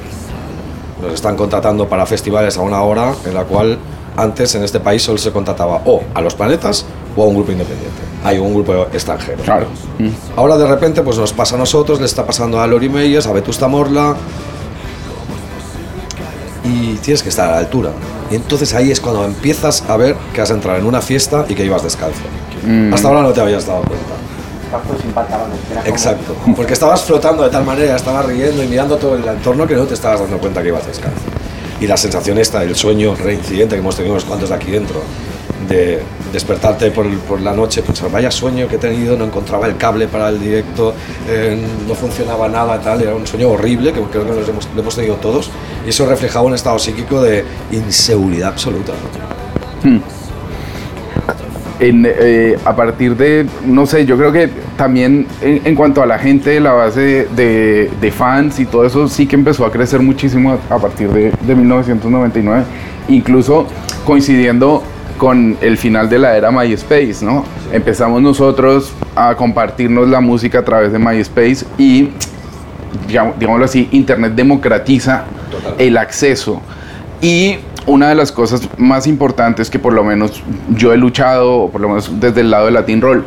Speaker 10: nos están contratando para festivales a una hora en la cual antes en este país solo se contrataba o a los planetas o a un grupo independiente. Hay un grupo extranjero.
Speaker 6: Claro.
Speaker 10: Ahora de repente pues nos pasa a nosotros, le está pasando a Lori Meyers, a Vetusta Morla y tienes que estar a la altura. Y entonces ahí es cuando empiezas a ver que has entrado en una fiesta y que ibas descalzo.
Speaker 6: Mm.
Speaker 10: Hasta ahora no te habías dado cuenta. Exacto, porque estabas flotando de tal manera, estabas riendo y mirando todo el entorno que no te estabas dando cuenta que ibas descalzo. Y la sensación esta, el sueño reincidente que hemos tenido unos cuantos de aquí dentro, de despertarte por, por la noche, pensar, vaya sueño que he tenido, no encontraba el cable para el directo, eh, no funcionaba nada, tal, era un sueño horrible que creo que nos hemos, lo hemos tenido todos, y eso reflejaba un estado psíquico de inseguridad absoluta.
Speaker 6: Hmm. En, eh, a partir de, no sé, yo creo que también en, en cuanto a la gente, la base de- de fans y todo eso sí que empezó a crecer muchísimo a, a partir de, de 1999, incluso coincidiendo con el final de la era MySpace, ¿no? Empezamos nosotros a compartirnos la música a través de MySpace y, digámoslo así, Internet democratiza el acceso Y una de las cosas más importantes que por lo menos yo he luchado, o por lo menos desde el lado de Latin Roll,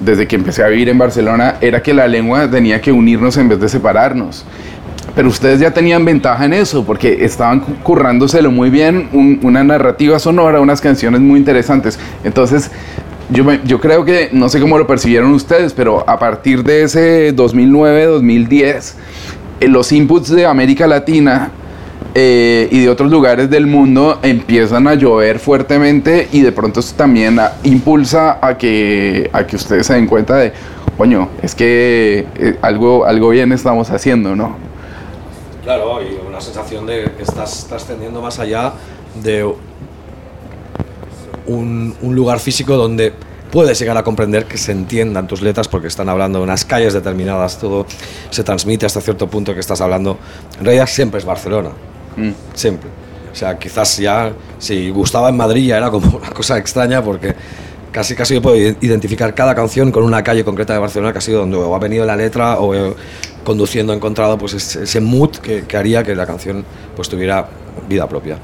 Speaker 6: desde que empecé a vivir en Barcelona, era que la lengua tenía que unirnos en vez de separarnos. Pero ustedes ya tenían ventaja en eso, porque estaban currándoselo muy bien, un- una narrativa sonora, unas canciones muy interesantes. Entonces, yo, me- yo creo que, no sé cómo lo percibieron ustedes, pero a partir de ese 2009-2010, eh, los inputs de América Latina eh, y de otros lugares del mundo empiezan a llover fuertemente y de pronto eso también impulsa a que, a que ustedes se den cuenta de, coño, es que eh, algo, algo bien estamos haciendo, ¿no?
Speaker 10: Claro, y una sensación de que estás trascendiendo más allá de un, un lugar físico donde puedes llegar a comprender que se entiendan tus letras porque están hablando de unas calles determinadas, todo se transmite hasta cierto punto que estás hablando. En realidad siempre es Barcelona, siempre. O sea, quizás ya, si gustaba en Madrid ya era como una cosa extraña porque casi casi yo puedo identificar cada canción con una calle concreta de Barcelona que ha sido donde o ha venido la letra o he, conduciendo he encontrado pues ese, mood que, que haría que la canción pues tuviera vida propia.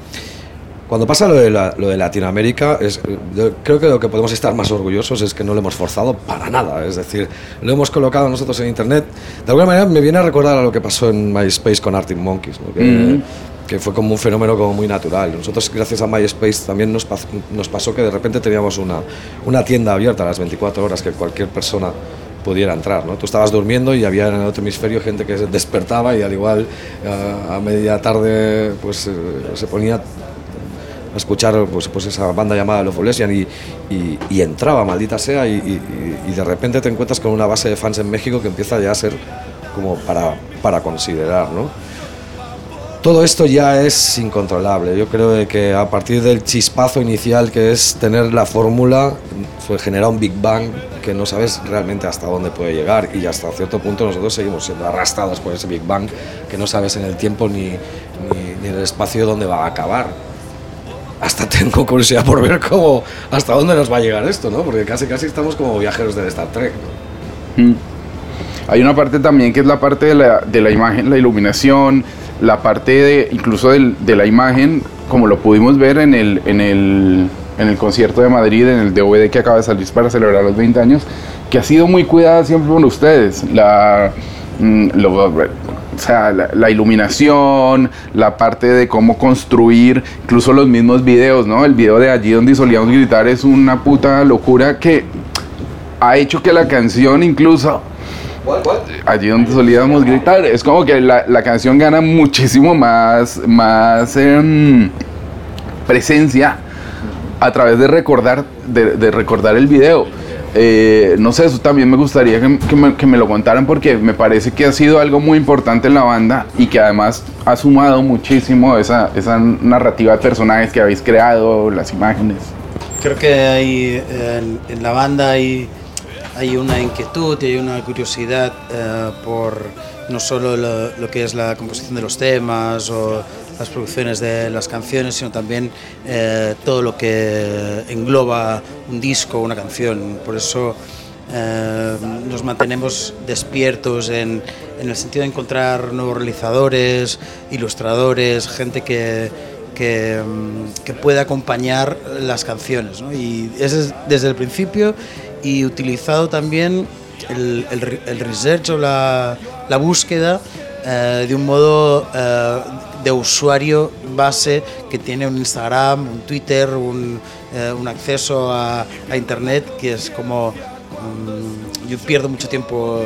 Speaker 10: Cuando pasa lo de, la- lo de Latinoamérica, es, eh, yo creo que lo que podemos estar más orgullosos es que no lo hemos forzado para nada. Es decir, lo hemos colocado nosotros en Internet. De alguna manera me viene a recordar a lo que pasó en MySpace con Arctic Monkeys, ¿no? que,
Speaker 6: Mm.
Speaker 10: Que fue como un fenómeno como muy natural. Nosotros, gracias a MySpace, también nos, pas- nos pasó que de repente teníamos una, una tienda abierta a las 24 horas que cualquier persona pudiera entrar. ¿no? Tú estabas durmiendo y había en el otro hemisferio gente que despertaba y al igual eh, a media tarde pues, eh, se ponía a escuchar pues, pues esa banda llamada Love Lesbian y, y, y entraba, maldita sea, y- y de repente te encuentras con una base de fans en México que empieza ya a ser como para, para considerar, ¿no? Todo esto ya es incontrolable. Yo creo que a partir del chispazo inicial que es tener la fórmula, fue genera un Big Bang que no sabes realmente hasta dónde puede llegar y hasta cierto punto nosotros seguimos siendo arrastrados por ese Big Bang que no sabes en el tiempo ni, ni, ni en el espacio dónde va a acabar hasta tengo curiosidad por ver cómo, hasta dónde nos va a llegar esto, ¿no? Porque casi casi estamos como viajeros del Star Trek. ¿no?
Speaker 6: Mm. Hay una parte también que es la parte de la, de la imagen, la iluminación, la parte de incluso del- de la imagen, como lo pudimos ver en el, en, el, en el concierto de Madrid, en el DVD que acaba de salir para celebrar los 20 años, que ha sido muy cuidada siempre por ustedes. La, mm, lo- o sea, la, la iluminación, la parte de cómo construir, incluso los mismos videos, ¿no? El video de allí donde solíamos gritar es una puta locura que ha hecho que la canción incluso allí donde solíamos gritar es como que la, la canción gana muchísimo más más em, presencia a través de recordar de, de recordar el video Eh, no sé, eso también me gustaría que, que me, que me lo contaran porque me parece que ha sido algo muy importante en la banda y que además ha sumado muchísimo esa, esa narrativa de personajes que habéis creado, las imágenes.
Speaker 9: Creo que hay eh, en, en la banda hay, hay una inquietud y hay una curiosidad eh, por no solo lo, que es la composición de los temas o las producciones de las canciones, sino también eh, todo lo que engloba un disco o una canción. Por eso eh, nos mantenemos despiertos en, en el sentido de encontrar nuevos realizadores, ilustradores, gente que, que, mm, pueda acompañar las canciones. ¿no? Y es des- desde el principio y utilizado también el, el el research o la, la búsqueda eh, de un modo eh, de usuario base que tiene un Instagram, un Twitter, un, eh, un acceso a, a Internet que es como... mm, yo pierdo mucho tiempo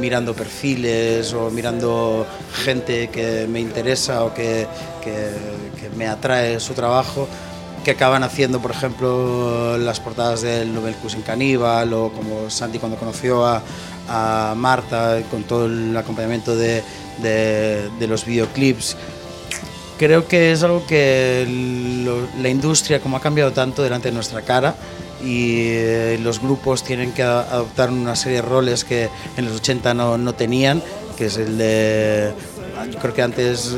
Speaker 9: mirando perfiles o mirando gente que me interesa o que- que me atrae su trabajo que acaban haciendo, por ejemplo, las portadas del Nobel Cusin Caníbal o como Santi cuando conoció a, a Marta con todo el acompañamiento de, de- de los videoclips. Creo que es algo que lo- la industria, como ha cambiado tanto delante de nuestra cara, y eh, los grupos tienen que adoptar una serie de roles que en los 80 no, no tenían, que es el de... Yo creo que antes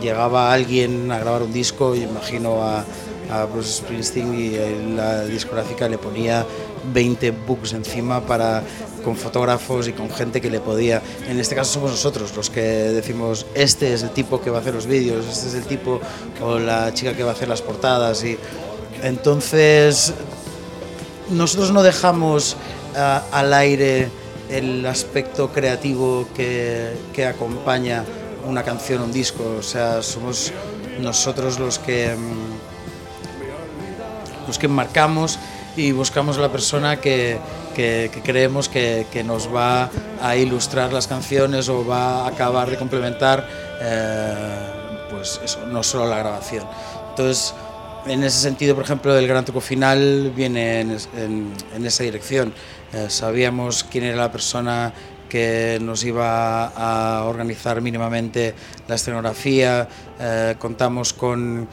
Speaker 9: llegaba alguien a grabar un disco, y imagino a, a Bruce Springsteen y la discográfica le ponía 20 books encima para con fotógrafos y con gente que le podía. En este caso somos nosotros los que decimos, este es el tipo que va a hacer los vídeos, este es el tipo o la chica que va a hacer las portadas. Y entonces nosotros no dejamos al aire el aspecto creativo que acompaña una canción, un disco. O sea, somos nosotros los que, mm, los que marcamos y buscamos la persona que, que- que creemos que, que nos va a ilustrar las canciones o va a acabar de complementar eh, pues eso, no solo la grabación. Entonces, en ese sentido, por ejemplo, el gran truco final viene en, en- en esa dirección. Eh, sabíamos quién era la persona que nos iba a organizar mínimamente la escenografía. Eh, contamos con,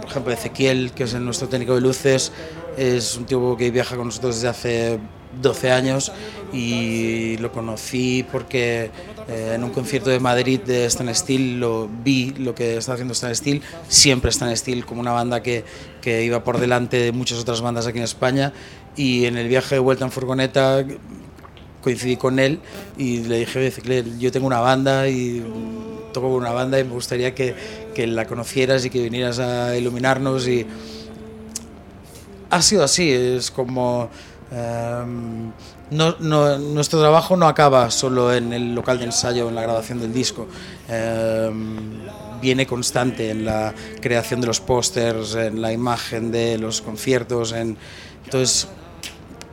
Speaker 9: por ejemplo, Ezequiel, que es nuestro técnico de luces. Es un tipo que viaja con nosotros desde hace 12 años y lo conocí porque eh, en un concierto de Madrid de Stan Steel lo vi lo que está haciendo Stan Steel, siempre Stan Steel como una banda que, que iba por delante de muchas otras bandas aquí en España y en el viaje de vuelta en furgoneta coincidí con él y le dije, "Oye, Ezequiel, yo tengo una banda y toco con una banda y me gustaría que, que la conocieras y que vinieras a iluminarnos y ha sido así, es como... em, no- nuestro trabajo no acaba solo en el local de ensayo, en la grabación del disco. Em, viene constante en la creación de los pósters, en la imagen de los conciertos. En, entonces,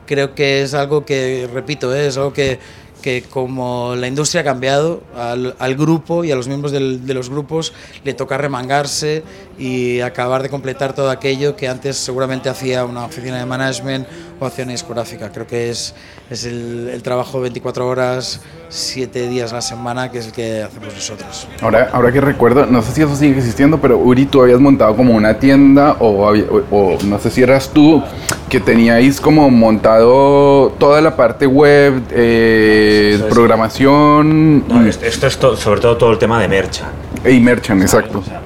Speaker 9: creo que es algo que, repito, ¿eh? es algo que, que como la industria ha cambiado, al, al grupo y a los miembros del- de los grupos le toca remangarse y acabar de completar todo aquello que antes seguramente hacía una oficina de management o hacía una discográfica. Creo que es, es el, el trabajo 24 horas, 7 días a la semana, que es el que hacemos nosotros.
Speaker 6: Ahora, ahora que recuerdo, no sé si eso sigue existiendo, pero Uri, tú habías montado como una tienda o, había- o- o no sé si eras tú que teníais como montado toda la parte web, eh,
Speaker 12: es.
Speaker 6: programación
Speaker 12: No, esto, es to- sobre todo todo el tema de mercha.
Speaker 6: y merchant, exacto.
Speaker 12: O sea,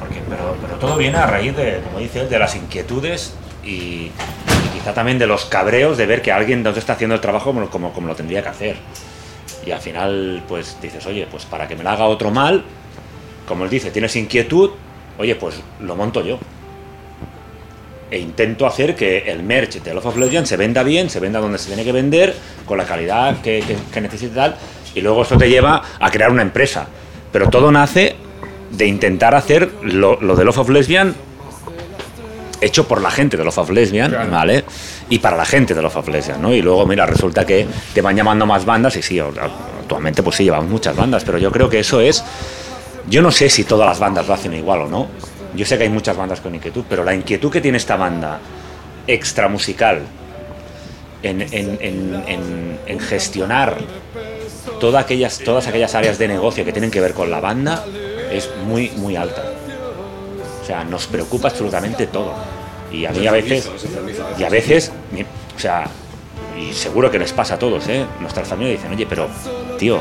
Speaker 12: todo viene a raíz de, como dice de las inquietudes y, quizá también de los cabreos de ver que alguien no te está haciendo el trabajo como, como, como lo tendría que hacer. Y al final, pues dices, oye, pues para que me lo haga otro mal, como él dice, tienes inquietud, oye, pues lo monto yo. E intento hacer que el merch de Love of Legends se venda bien, se venda donde se tiene que vender, con la calidad que, que, que necesita y tal, y luego esto te lleva a crear una empresa. Pero todo nace de intentar hacer lo, lo de Love of Lesbian hecho por la gente de Love of Lesbian, ¿vale? Y para la gente de Love of Lesbian, ¿no? Y luego, mira, resulta que te van llamando más bandas y sí, actualmente pues sí, llevamos muchas bandas, pero yo creo que eso es... Yo no sé si todas las bandas lo hacen igual o no. Yo sé que hay muchas bandas con inquietud, pero la inquietud que tiene esta banda extra musical en, en- en- en- en gestionar todas aquellas, todas aquellas áreas de negocio que tienen que ver con la banda es muy, muy alta. O sea, nos preocupa absolutamente todo. Y a mí a veces, y a veces, o sea, y seguro que les pasa a todos, ¿eh? Nuestras familias dicen, oye, pero, tío,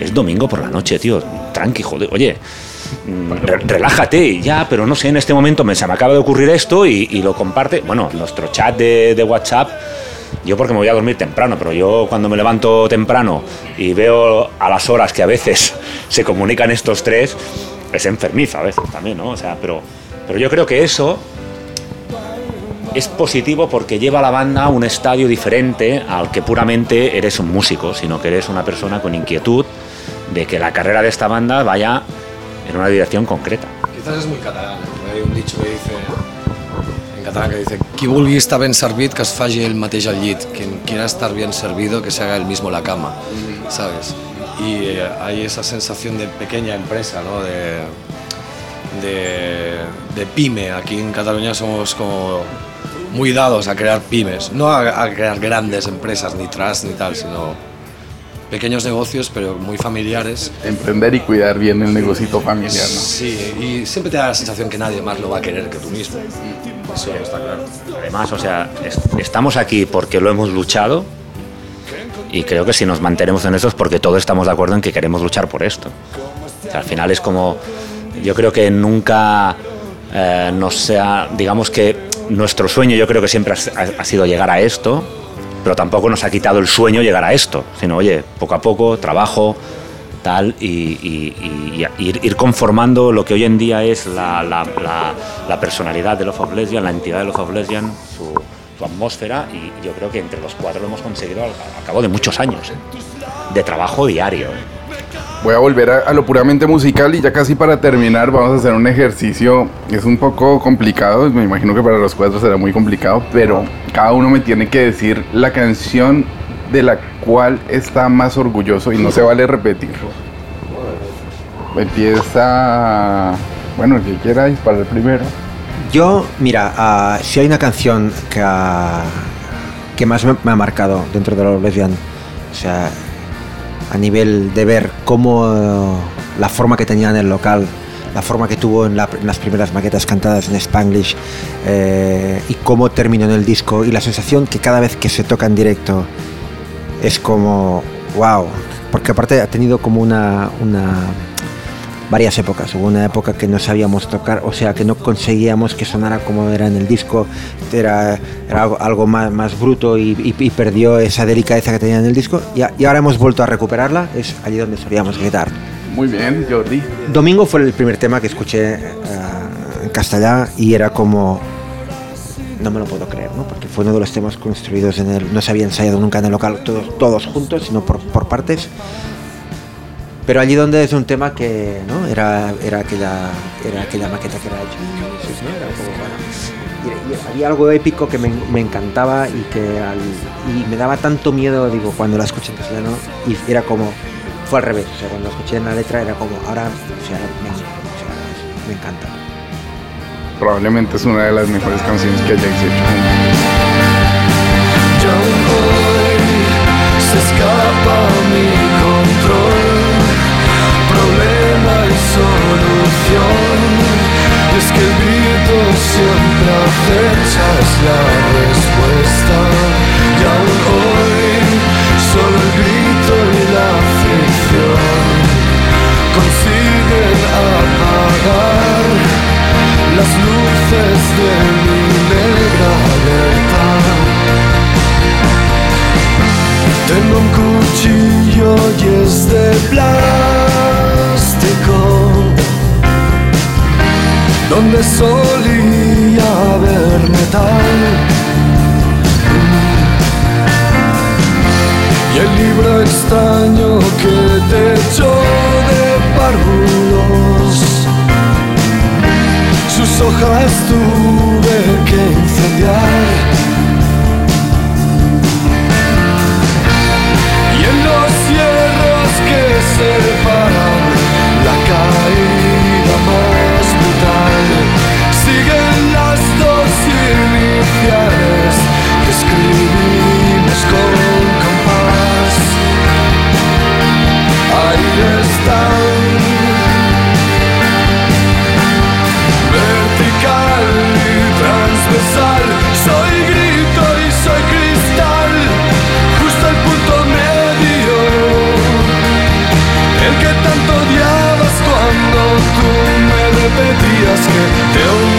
Speaker 12: es domingo por la noche, tío, tranqui, joder, oye, mm, re- relájate, ya, pero no sé, en este momento me, se me acaba de ocurrir esto y, y lo comparte. Bueno, nuestro chat de, de WhatsApp, yo porque me voy a dormir temprano, pero yo cuando me levanto temprano y veo a las horas que a veces se comunican estos tres, es enfermizo a veces también, ¿no? O sea, pero, pero yo creo que eso es positivo porque lleva a la banda a un estadio diferente al que puramente eres un músico, sino que eres una persona con inquietud de que la carrera de esta banda vaya en una dirección concreta.
Speaker 10: Quizás es muy catalán, ¿eh? hay un dicho que dice en catalán que dice qui vulgui estar ben servit que es faci el mateix al llit, quien quiera estar bien servido que se haga el mismo la cama, ¿sabes? Y eh, hay esa sensación de pequeña empresa, ¿no? De, de, de pyme. Aquí en Cataluña somos como muy dados a crear pymes, no a, a crear grandes empresas, ni trust ni tal, sino pequeños negocios, pero muy familiares.
Speaker 6: Emprender y cuidar bien el negocito familiar, ¿no?
Speaker 10: Sí, y siempre te da la sensación que nadie más lo va a querer que tú mismo. Eso está claro.
Speaker 12: Además, o sea, es- estamos aquí porque lo hemos luchado y creo que si nos mantenemos en eso es porque todos estamos de acuerdo en que queremos luchar por esto. O sea, al final es como, yo creo que nunca eh, nos sea, digamos que nuestro sueño yo creo que siempre ha, ha- ha sido llegar a esto pero tampoco nos ha quitado el sueño llegar a esto, sino, oye, poco a poco, trabajo, tal, y, y- y- y ir, conformando lo que hoy en día es la, la- la- la personalidad de Love of Lesbian, la entidad de Love of Lesbian, su, su atmósfera, y yo creo que entre los cuatro lo hemos conseguido al, al cabo de muchos años, ¿eh? de trabajo diario. ¿eh?
Speaker 6: Voy a volver a, lo puramente musical y ya casi para terminar vamos a hacer un ejercicio. Es un poco complicado, me imagino que para los cuatro será muy complicado, pero cada uno me tiene que decir la canción de la cual está más orgulloso y no se vale repetir. Empieza, bueno, el que quiera disparar primero.
Speaker 11: Yo, mira, ah, si hay una canción que, que más me, ha marcado dentro de los lesbian, o sea, a nivel de ver cómo eh, la forma que tenía en el local, la forma que tuvo en, la- en las primeras maquetas cantadas en Spanglish eh, y cómo terminó en el disco y la sensación que cada vez que se toca en directo es como, wow, porque aparte ha tenido como una, una varias épocas. Hubo una época que no sabíamos tocar, o sea, que no conseguíamos que sonara como era en el disco, era, era algo, algo más, más bruto y, y- y perdió esa delicadeza que tenía en el disco. Y, a- y ahora hemos vuelto a recuperarla, es allí donde solíamos gritar.
Speaker 6: Muy bien, Jordi.
Speaker 11: Domingo fue el primer tema que escuché eh, en castellano y era como. No me lo puedo creer, ¿no? Porque fue uno de los temas construidos en el. No se había ensayado nunca en el local todos, todos juntos, sino por, por partes. Pero allí donde es un tema que, ¿no? Era, era, aquella, era aquella maqueta que era hecha. Sí, sí, era como, y- y había algo épico que me, me encantaba y que al- y me daba tanto miedo, digo, cuando la escuché en castellano, y era como, fue al revés, o sea, cuando escuché en la letra era como, ahora, o sea, me, o sea, me encanta.
Speaker 6: Probablemente es una de las mejores canciones que hayáis hecho.
Speaker 7: Ya hoy se escapa mi control, solución. Es que el grito siempre acecha es la respuesta. Y aún hoy solo el grito y la ficción consiguen apagar las luces de mi negra alerta. Tengo un cuchillo y es de plástico Donde solía haber metal Y el libro extraño que te echó de párvulos. Sus hojas tuve que incendiar. Y en los hierros que separan la caída que escribimos con compás. Ahí están, vertical y transversal. Soy grito y soy cristal, justo el punto medio. El que tanto odiabas cuando tú me repetías que te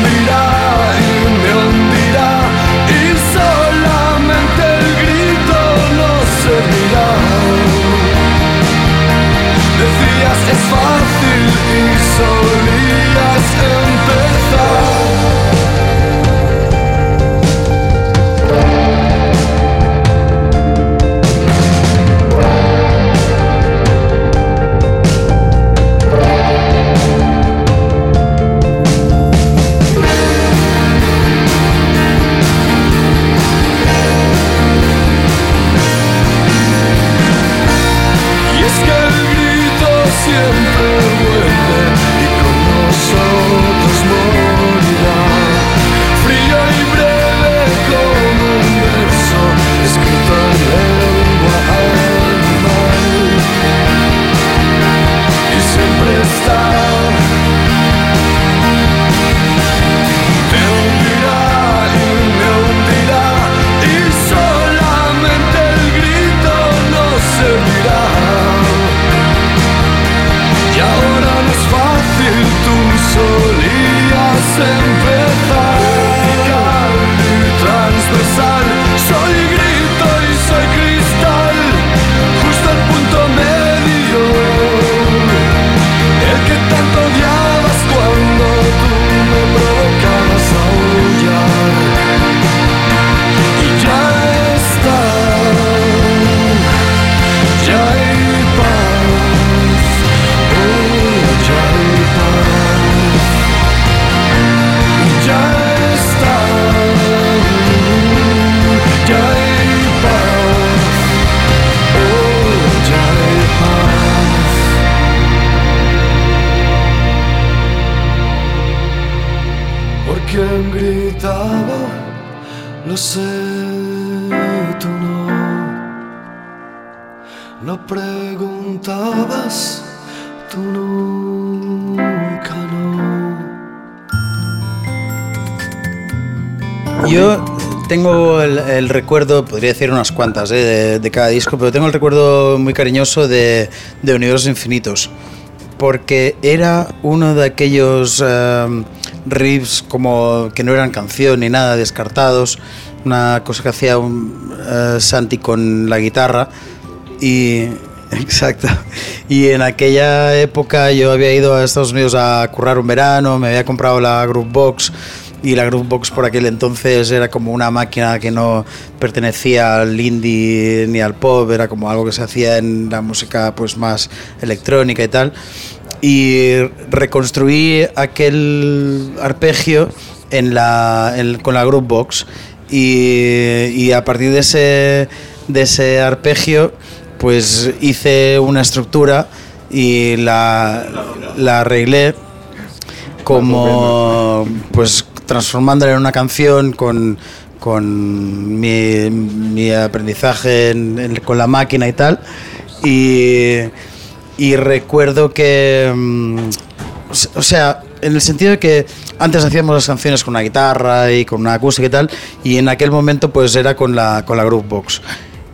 Speaker 7: Decías es fácil y el,
Speaker 9: recuerdo, podría decir unas cuantas eh, de, de cada disco, pero tengo el recuerdo muy cariñoso de, de Universos Infinitos, porque era uno de aquellos eh, riffs como que no eran canción ni nada, descartados, una cosa que hacía un, eh, Santi con la guitarra y exacto. Y en aquella época yo había ido a Estados Unidos a currar un verano, me había comprado la Groovebox y la Groovebox por aquel entonces era como una máquina que no pertenecía al indie ni al pop, era como algo que se hacía en la música pues más electrónica y tal. Y reconstruí aquel arpegio en la, en- con la Groovebox y, y a partir de ese, de ese arpegio pues hice una estructura y la, la arreglé como pues transformándola en una canción con, con mi, mi aprendizaje en- en- con la máquina y tal. Y, y recuerdo que mm, o se- o sea en el sentido de que antes hacíamos las canciones con una guitarra y con una acústica y tal y en aquel momento pues era con la con la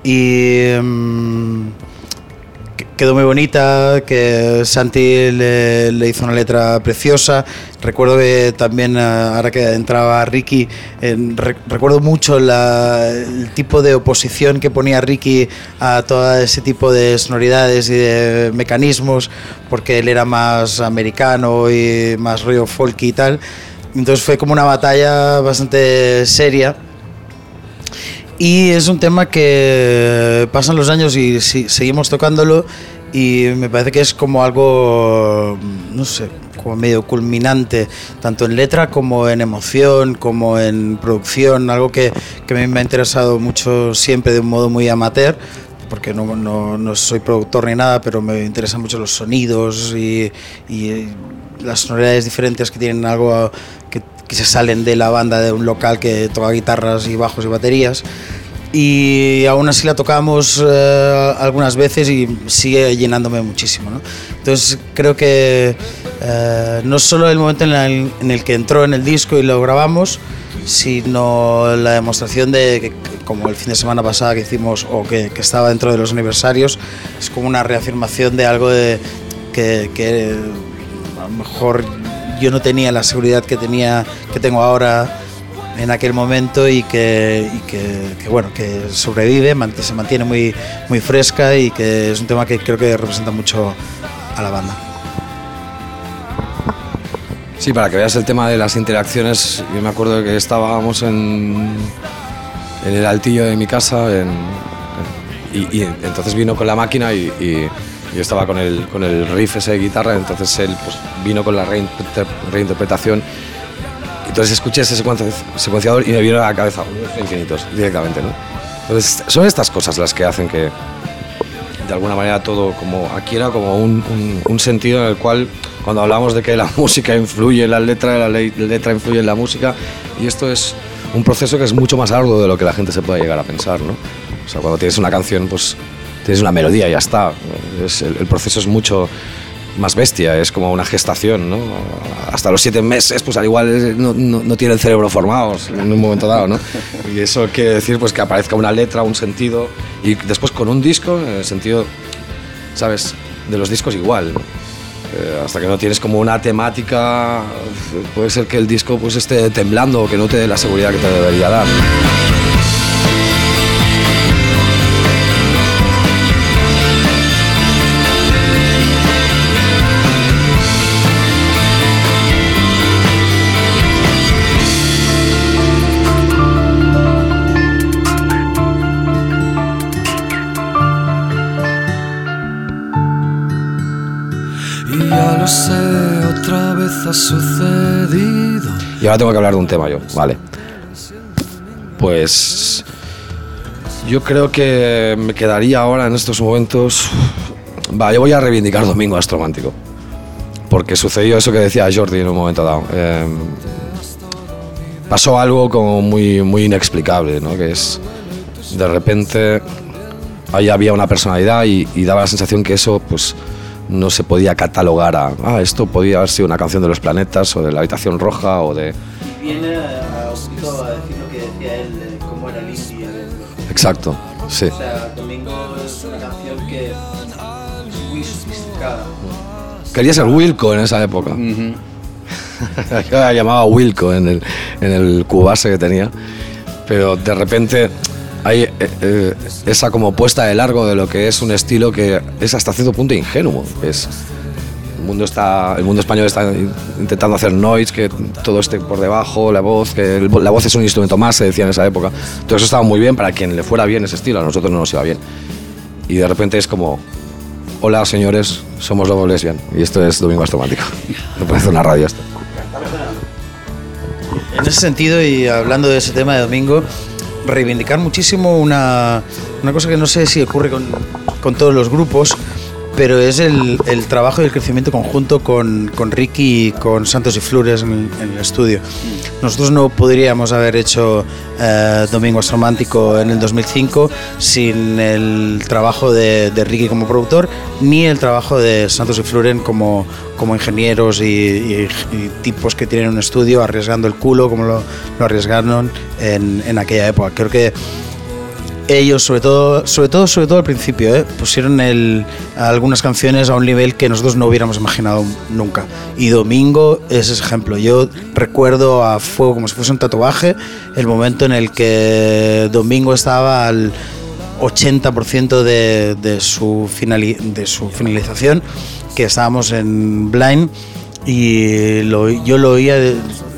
Speaker 9: y mm, quedó muy bonita, que Santi le, hizo una letra preciosa. Recuerdo que también, eh, ahora que entraba Ricky, recuerdo mucho la- el tipo de oposición que ponía Ricky a todo ese tipo de sonoridades y de mecanismos, porque él era más americano y más rollo folky y tal. Entonces fue como una batalla bastante seria. Y es un tema que pasan los años y si- seguimos tocándolo y me parece que es como algo, no sé, como medio culminante, tanto en letra como en emoción, como en producción, algo que, que a mí me ha interesado mucho siempre de un modo muy amateur, porque no, no, no soy productor ni nada, pero me interesan mucho los sonidos y, y las sonoridades diferentes que tienen algo que, que se salen de la banda de un local que toca guitarras y bajos y baterías. Y aún así la tocamos eh, algunas veces y sigue llenándome muchísimo. ¿no? Entonces creo que eh, no solo el momento en en el que entró en el disco y lo grabamos, sino la demostración de que, como el fin de semana pasado que hicimos o que, que estaba dentro de los aniversarios, es como una reafirmación de algo de, que, que a lo mejor yo no tenía la seguridad que tenía que tengo ahora en aquel momento y que, bueno que sobrevive se mantiene muy muy fresca y que es un tema que creo que representa mucho a la banda.
Speaker 10: Sí, para que veas el tema de las interacciones, yo me acuerdo que estábamos en, en el altillo de mi casa y, entonces vino con la máquina y yo estaba con el, con el riff ese de guitarra, entonces él pues, vino con la reinter- reinterpretación. Entonces escuché ese secuenci- secuenciador y me vino a la cabeza infinitos directamente. ¿no? Entonces son estas cosas las que hacen que de alguna manera todo como adquiera como un, un- un sentido en el cual cuando hablamos de que la música influye en la letra, la le- letra influye en la música y esto es un proceso que es mucho más arduo de lo que la gente se puede llegar a pensar, ¿no? O sea, cuando tienes una canción, pues tienes una melodía y ya está. Es- el, el proceso es mucho más bestia, es como una gestación, ¿no? Hasta los siete meses, pues al igual no, no, no tiene el cerebro formado en un momento dado, ¿no? Y eso quiere decir pues que aparezca una letra, un sentido, y después con un disco, en el sentido, ¿sabes? De los discos igual. Eh, hasta que no tienes como una temática, puede ser que el disco pues esté temblando o que no te dé la seguridad que te debería dar. Ahora tengo que hablar de un tema yo, vale. Pues yo creo que me quedaría ahora en estos momentos. Va, yo voy a reivindicar Domingo Astromántico. Porque sucedió eso que decía Jordi en un momento dado. Eh, pasó algo como muy, muy inexplicable, ¿no? Que es, de repente, ahí había una personalidad y, y daba la sensación que eso, pues, no se podía catalogar a, ah, esto podía haber sido una canción de los planetas o de la habitación roja o de...
Speaker 9: Y viene a, un poquito a decir lo que decía él, de cómo era el indie. de-
Speaker 10: Exacto, sí.
Speaker 9: O sea, Domingo es una canción que es muy sofisticada.
Speaker 10: Quería ser Wilco en esa época. Yo la llamaba Wilco en el, en el cubase que tenía. Pero de repente hay eh, eh, esa como puesta de largo de lo que es un estilo que es hasta cierto punto ingenuo. Es, el, mundo está, el mundo español está in- intentando hacer noise, que todo esté por debajo, la voz, que la voz es un instrumento más, se decía en esa época. Todo eso estaba muy bien para quien le fuera bien ese estilo, a nosotros no nos iba bien. Y de repente es como, hola señores, somos Lobo Lesbian y esto es Domingo Astromático. Me parece una radio esto.
Speaker 9: En ese sentido, y hablando de ese tema de domingo, reivindicar muchísimo una, una cosa que no sé si ocurre con, con todos los grupos, pero es el, el trabajo y el crecimiento conjunto con, con Ricky y con Santos y Flores en, en el estudio. Nosotros no podríamos haber hecho eh, Domingo Romántico en el 2005 sin el trabajo de, de Ricky como productor, ni el trabajo de Santos y Fluren como, como ingenieros y, y- y tipos que tienen un estudio arriesgando el culo como lo, lo arriesgaron en, en aquella época. Creo que ellos, sobre todo, sobre todo, sobre todo al principio, ¿eh? pusieron algunas canciones a un nivel que nosotros no hubiéramos imaginado nunca. Y Domingo es ese ejemplo. Yo recuerdo a fuego como si fuese un tatuaje el momento en el que Domingo estaba al 80% de, de, su finali- de su finalización, que estábamos en Blind y lo- yo lo oía,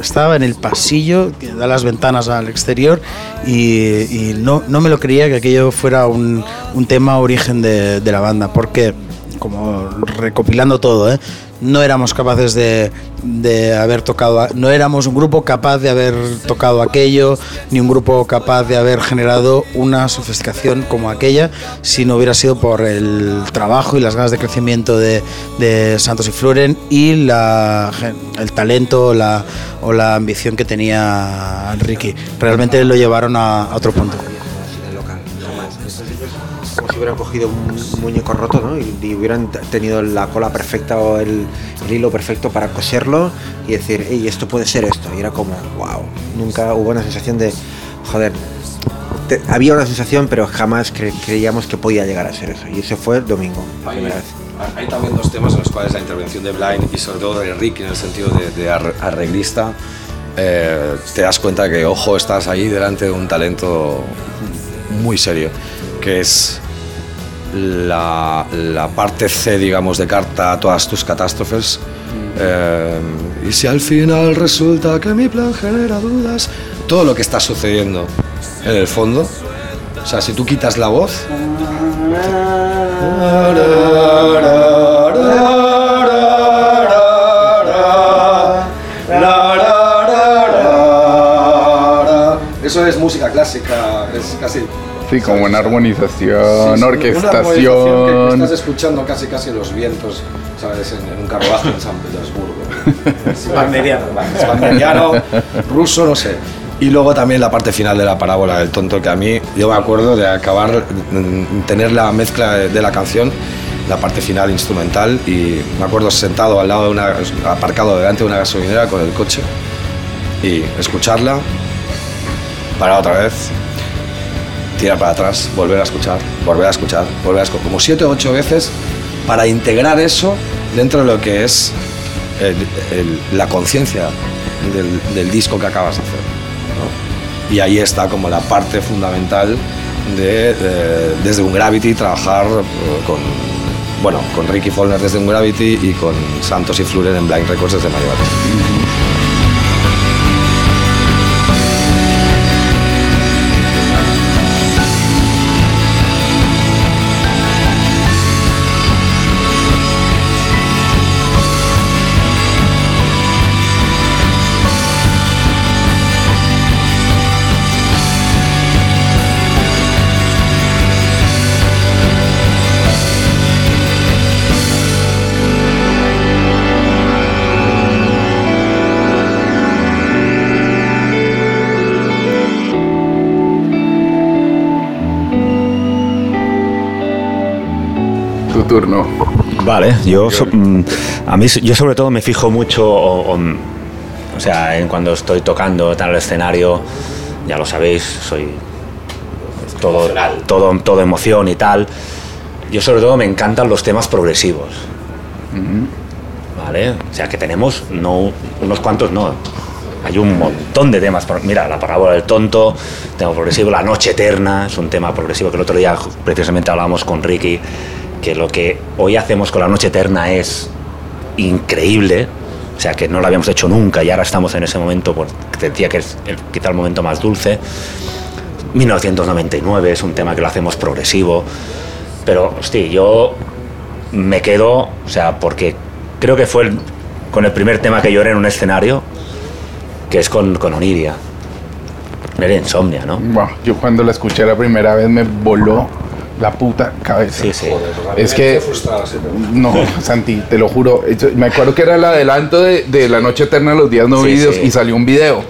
Speaker 9: estaba en el pasillo que da las ventanas al exterior y, y no, no me lo creía que aquello fuera un, un tema origen de, de la banda, porque como recopilando todo, ¿eh? No éramos capaces de, de haber tocado, no éramos un grupo capaz de haber tocado aquello, ni un grupo capaz de haber generado una sofisticación como aquella, si no hubiera sido por el trabajo y las ganas de crecimiento de, de Santos y Floren y el talento o la ambición que tenía Ricky. Realmente lo llevaron a, a otro punto.
Speaker 11: Si hubieran cogido un muñeco roto ¿no? y, y hubieran tenido la cola perfecta o el, el hilo perfecto para coserlo y decir, hey, esto puede ser esto. Y era como, wow, nunca hubo una sensación de, joder, te- había una sensación, pero jamás cre- creíamos que podía llegar a ser eso. Y ese fue el domingo, la primera vez.
Speaker 10: Hay también dos temas en los cuales la intervención de Blind y sobre todo de Rick en el sentido de, de ar- arreglista, eh, te das cuenta que, ojo, estás ahí delante de un talento muy serio, que es la, la parte C, digamos, de carta a todas tus catástrofes. Eh, y si al final resulta que mi plan genera dudas, todo lo que está sucediendo en el fondo, o sea, si tú quitas la voz, Eso es música clásica, es casi
Speaker 6: Sí, como una armonización,
Speaker 10: Sí, sí, una armonización que-
Speaker 6: orquestación.
Speaker 10: estás escuchando casi casi los vientos, ¿sabes? En, en un carruaje en San Petersburgo.
Speaker 9: Wagneriano.
Speaker 10: wagneriano, ruso, no sé. Y luego también la parte final de la parábola del tonto, que a mí, yo me acuerdo de acabar, mm, tener la mezcla de, de la canción, la parte final instrumental, y me acuerdo sentado al lado de una, aparcado delante de una gasolinera con el coche, y escucharla, parar otra vez, tirar para atrás, volver a escuchar, volver a escuchar, volver a escuchar, como siete o ocho veces para integrar eso dentro de lo que es la conciencia del, disco que acabas de hacer. Y ahí está como la parte fundamental de, de- desde un Gravity trabajar eh, con, bueno, con Ricky Follner desde un Gravity y con Santos y Fluren en Blind Records desde Mario
Speaker 6: turno.
Speaker 12: Vale, yo, so- mm, a mí, yo sobre todo me fijo mucho, o, o, o sea, en cuando estoy tocando tal el escenario, ya lo sabéis, soy todo, todo, todo emoción y tal. Yo sobre todo me encantan los temas progresivos. ¿Vale? O sea, que tenemos no unos cuantos, no. Hay un montón de temas. Mira, la parábola del tonto, tema progresivo, la noche eterna, es un tema progresivo que el otro día precisamente hablábamos con Ricky, que lo que hoy hacemos con la noche eterna es increíble. O sea, que no lo habíamos hecho nunca y ahora estamos en ese momento, porque decía que es el- quizá el momento más dulce. 1999 es un tema que lo hacemos progresivo. Pero, hostia, yo me quedo, o sea, porque creo que fue el- con el primer tema que lloré en un escenario, que es con, con Oniria. Era Insomnia, ¿no?
Speaker 6: Yo cuando la escuché la primera vez me voló la puta cabeza.
Speaker 12: Sí, sí.
Speaker 6: Es que, no, Santi, te lo juro. Me acuerdo que era el adelanto de, de La Noche Eterna de los Días No
Speaker 12: Sí,
Speaker 6: Vividos
Speaker 12: sí.
Speaker 6: y salió un video.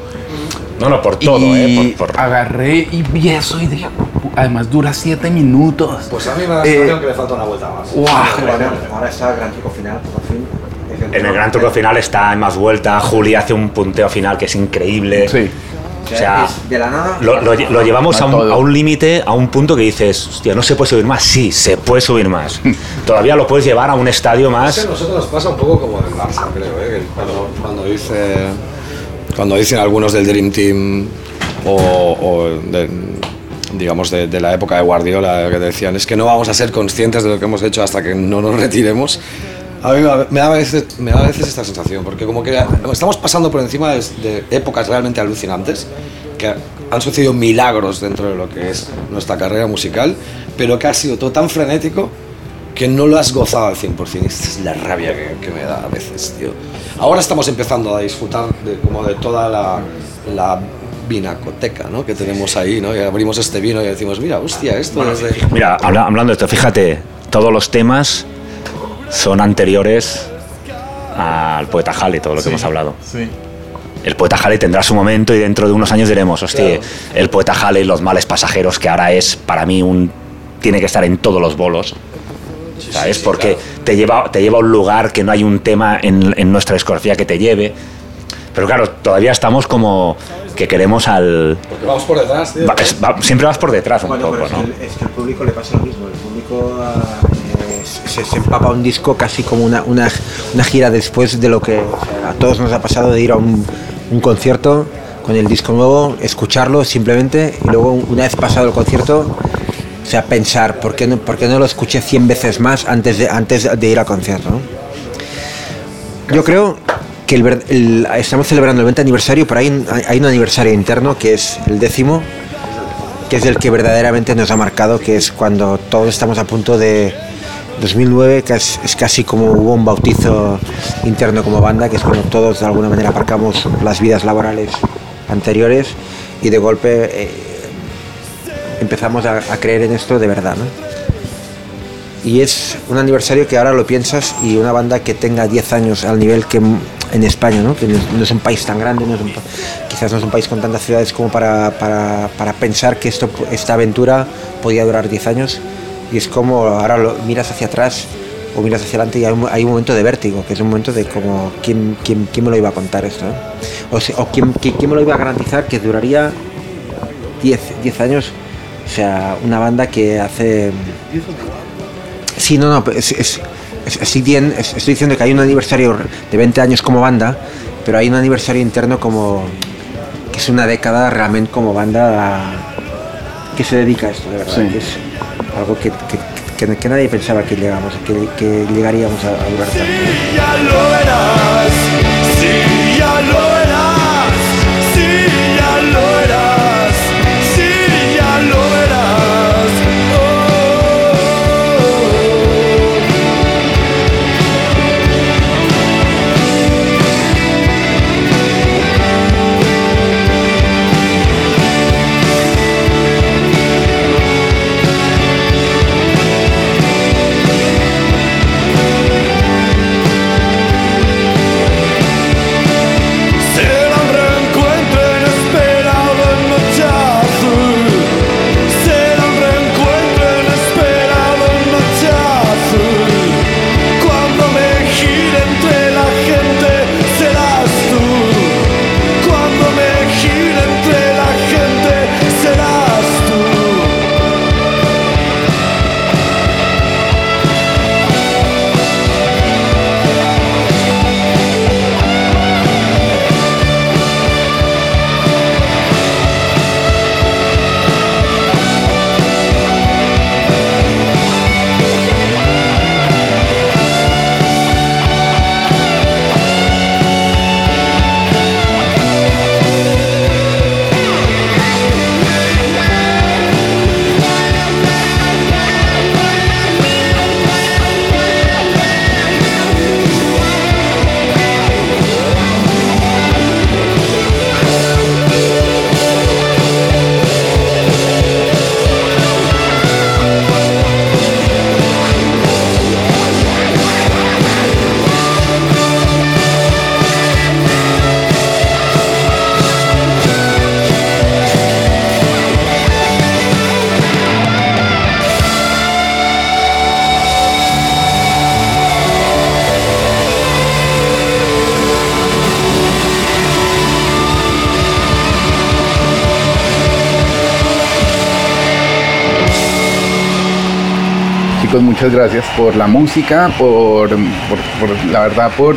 Speaker 12: No, no, por todo,
Speaker 6: y
Speaker 12: ¿eh? Por, por-
Speaker 6: agarré y vi eso y dije, además dura siete minutos.
Speaker 10: Pues a mí me da la
Speaker 6: Eh,
Speaker 10: sensación que le falta una vuelta más.
Speaker 6: Guau,
Speaker 11: Ahora, ahora está el gran truco final, por fin.
Speaker 12: En el gran truco final está en más vuelta. Juli hace un punteo final que es increíble.
Speaker 6: Sí.
Speaker 12: O sea,
Speaker 11: es de la nada.
Speaker 12: lo, lo lle- lo llevamos a un,
Speaker 6: todo.
Speaker 12: a un límite, a un punto que dices, hostia, no se puede subir más. Sí, se puede subir más. Todavía lo puedes llevar a un estadio
Speaker 10: Es que
Speaker 12: más.
Speaker 10: a nosotros nos pasa un poco como en el Barça, creo, ¿eh? Cuando, cuando dice cuando dicen algunos del Dream Team o, o de- digamos de, de la época de Guardiola que decían es que no vamos a ser conscientes de lo que hemos hecho hasta que no nos retiremos. A mí me da- a veces, me da a veces esta sensación, porque como que estamos pasando por encima de, épocas realmente alucinantes, que han sucedido milagros dentro de lo que es nuestra carrera musical, pero que ha sido todo tan frenético que no lo has gozado al 100%. Esta es la rabia que, que me da a veces, tío. Ahora estamos empezando a disfrutar de, como de toda la, la vinacoteca ¿no? que tenemos ahí, ¿no? Y abrimos este vino y decimos, mira, hostia, esto es de...
Speaker 12: Mira, habla- hablando de esto, fíjate, todos los temas son anteriores al poeta Halley, todo lo que hemos hablado.
Speaker 6: Sí.
Speaker 12: El poeta Halley tendrá su momento y dentro de unos años diremos, hostia, el poeta Halley, los males pasajeros, que ahora es para mí un. tiene que estar en todos los bolos. ¿Sabes? Porque te, lleva, te lleva a un lugar que no hay un tema en, en nuestra discografía que te lleve. Pero claro, todavía estamos como que queremos al.
Speaker 10: Porque vamos por detrás, tío.
Speaker 12: va- es- va- siempre vas por detrás un
Speaker 11: Bueno,
Speaker 12: poco,
Speaker 11: pero es,
Speaker 12: ¿no?
Speaker 11: que, el- es que al público le pasa lo mismo. El público eh, se, se empapa un disco casi como una, una, una gira después de lo que a todos nos ha pasado de ir a un, concierto con el disco nuevo, escucharlo simplemente y luego una vez pasado el concierto, sea, pensar por qué no, por qué no lo escuché 100 veces más antes de, antes de ir al concierto. Yo creo que estamos celebrando el 20 aniversario, pero hay- hay un aniversario interno que es el décimo, que es el que verdaderamente nos ha marcado, que es cuando todos estamos a punto de 2009, que es, es casi como hubo un bautizo interno como banda, que es cuando todos de alguna manera aparcamos las vidas laborales anteriores y de golpe eh, empezamos a, a creer en esto de verdad. ¿no? Y es un aniversario que ahora lo piensas y una banda que tenga 10 años al nivel que en España, ¿no? que no, es un país tan grande, no es un quizás no es un país con tantas ciudades como para, para, para pensar que esto, esta aventura podía durar 10 años. Y es como ahora lo, miras hacia atrás o miras hacia adelante y hay un, hay un momento de vértigo, que es un momento de como, ¿quién, quién, quién me lo iba a contar esto? eh? O, quién, quién, quién me lo iba a garantizar que duraría 10, 10 años? O sea, una banda que hace... Sí, no, no, es, es- es- estoy, es- estoy diciendo que hay un aniversario de 20 años como banda, pero hay un aniversario interno como que es una década realmente como banda que se dedica a esto, de verdad.
Speaker 6: Sí.
Speaker 11: que es algo que, que- que- que nadie pensaba que llegamos, que, que llegaríamos a, a durar tanto.
Speaker 6: Muchas gracias por la música, por, por- por- la verdad, por,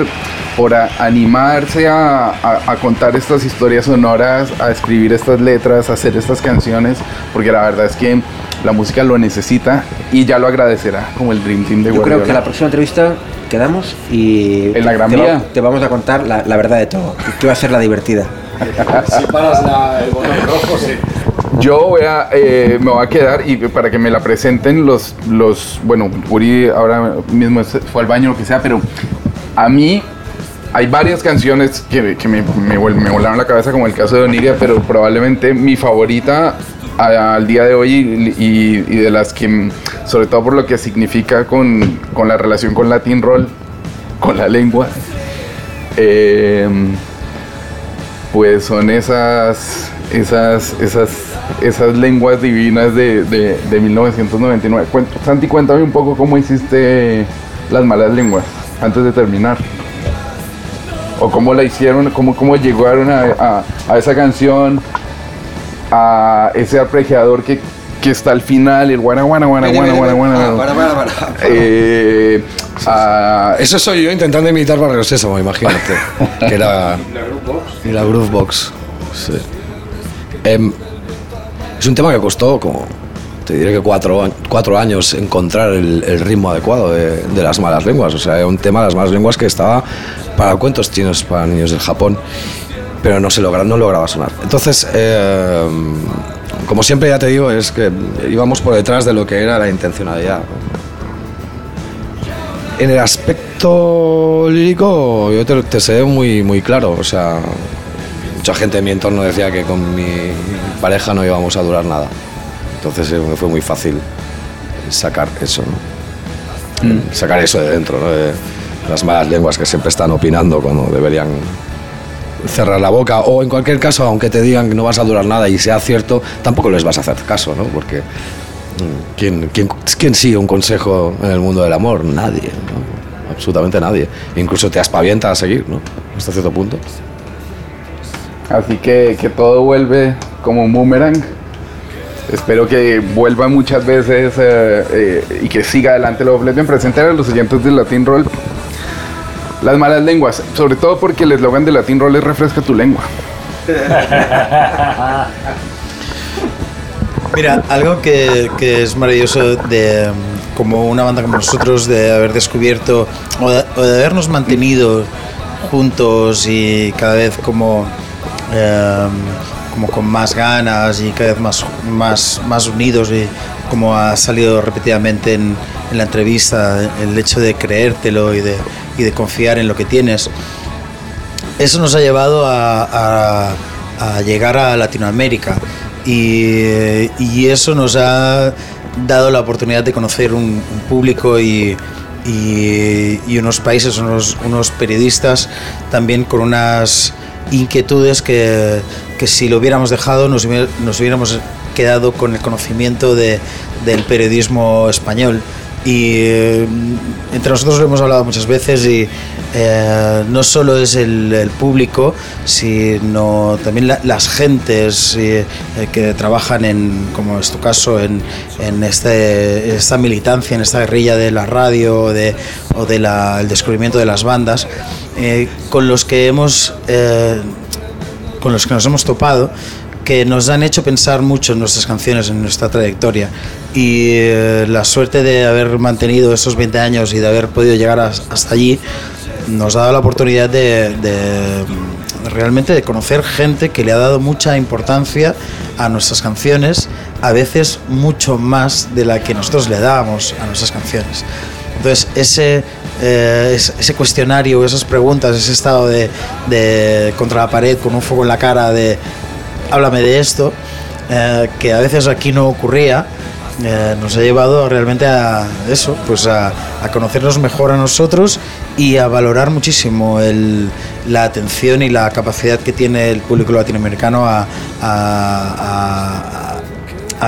Speaker 6: por a- animarse a, a- a contar estas historias sonoras, a escribir estas letras, a hacer estas canciones, porque la verdad es que la música lo necesita y ya lo agradecerá como el Dream Team de
Speaker 11: Yo creo que la próxima entrevista quedamos y
Speaker 6: En la Gran
Speaker 11: te,
Speaker 6: Vía.
Speaker 11: te vamos a contar la, la verdad de todo, que va a ser la divertida.
Speaker 10: Si paras la- el botón rojo, sí.
Speaker 6: Yo voy a, eh, me voy a quedar y para que me la presenten los, los bueno, Uri ahora mismo fue al baño, lo que sea, pero a mí hay varias canciones que, que me, me, vol- me volaron la cabeza, como el caso de Oniria, pero probablemente mi favorita al día de hoy y, de las que, sobre todo por lo que significa con, con la relación con Latin Roll, con la lengua, eh, pues son esas, esas, esas, esas lenguas divinas de, de, de 1999. Cuen- Santi, cuéntame un poco cómo hiciste las malas lenguas antes de terminar. O cómo la hicieron, cómo, cómo llegaron a, a- a esa canción, a ese arpegiador que, que está al final, el guana guana guana guana guana guana.
Speaker 10: Para, para, para.
Speaker 6: A-
Speaker 10: Eso soy yo intentando imitar Barrio Sésamo, imagínate. que era. Y la Groove Box. Sí. Em, es un tema que costó como. Te diré que cuatro, años encontrar el, ritmo adecuado de, las malas lenguas. O sea, era un tema de las malas lenguas que estaba para cuentos chinos para niños del Japón, pero no se logra, no lograba sonar. Entonces, em, como siempre ya te digo, es que íbamos por detrás de lo que era la intencionalidad. En el aspecto lírico, yo te, te sé muy, muy claro. O sea, mucha gente en mi entorno decía que con mi pareja no íbamos a durar nada. Entonces eh, me fue muy fácil sacar eso, ¿no? Sacar eso de dentro, ¿no? De las malas lenguas que siempre están opinando cuando deberían cerrar la boca o en cualquier caso, aunque te digan que no vas a durar nada y sea cierto, tampoco les vas a hacer caso, ¿no? Porque mm, ¿quién, quién, quién sigue un consejo en el mundo del amor? Nadie, ¿no? Absolutamente nadie. Incluso te aspavienta a seguir, ¿no? Hasta cierto punto.
Speaker 6: Así que, que todo vuelve como un boomerang. Espero que vuelva muchas veces eh, eh, y que siga adelante Love Lesbian. Presentar a los oyentes de Latin Roll las malas lenguas. Sobre todo porque el eslogan de Latin Roll es refresca tu lengua.
Speaker 9: Mira, algo que, que es maravilloso de como una banda como nosotros de haber descubierto o de, o de habernos mantenido juntos y cada vez como em, como con más ganas y cada vez más más más unidos y como ha salido repetidamente en, en la entrevista el hecho de creértelo y de, y de confiar en lo que tienes. Eso nos ha llevado a, a- a llegar a Latinoamérica y, y eso nos ha dado la oportunidad de conocer un, un público y, y- y unos países, unos, unos periodistas también con unas inquietudes que, que si lo hubiéramos dejado nos, nos hubiéramos quedado con el conocimiento de- del periodismo español. Y eh, entre nosotros lo hemos hablado muchas veces y eh, no solo es el, público, sino también la- las gentes eh, que trabajan en, como es tu caso, en, en este, esta militancia, en esta guerrilla de la radio de, o de la- el descubrimiento de las bandas, eh, con los que hemos eh, con los que nos hemos topado que nos han hecho pensar mucho en nuestras canciones, en nuestra trayectoria. Y eh, la suerte de haber mantenido esos 20 años y de haber podido llegar as- hasta allí nos ha dado la oportunidad de, realmente de conocer gente que le ha dado mucha importancia a nuestras canciones, a veces mucho más de la que nosotros le dábamos a nuestras canciones. Entonces, ese, eh, es- ese cuestionario, esas preguntas, ese estado de, contra la pared con un fuego en la cara de háblame de esto, eh, que a veces aquí no ocurría, eh, nos ha llevado realmente a eso, pues a, conocernos mejor a nosotros y a valorar muchísimo el- la atención y la capacidad que tiene el público latinoamericano a, a- a-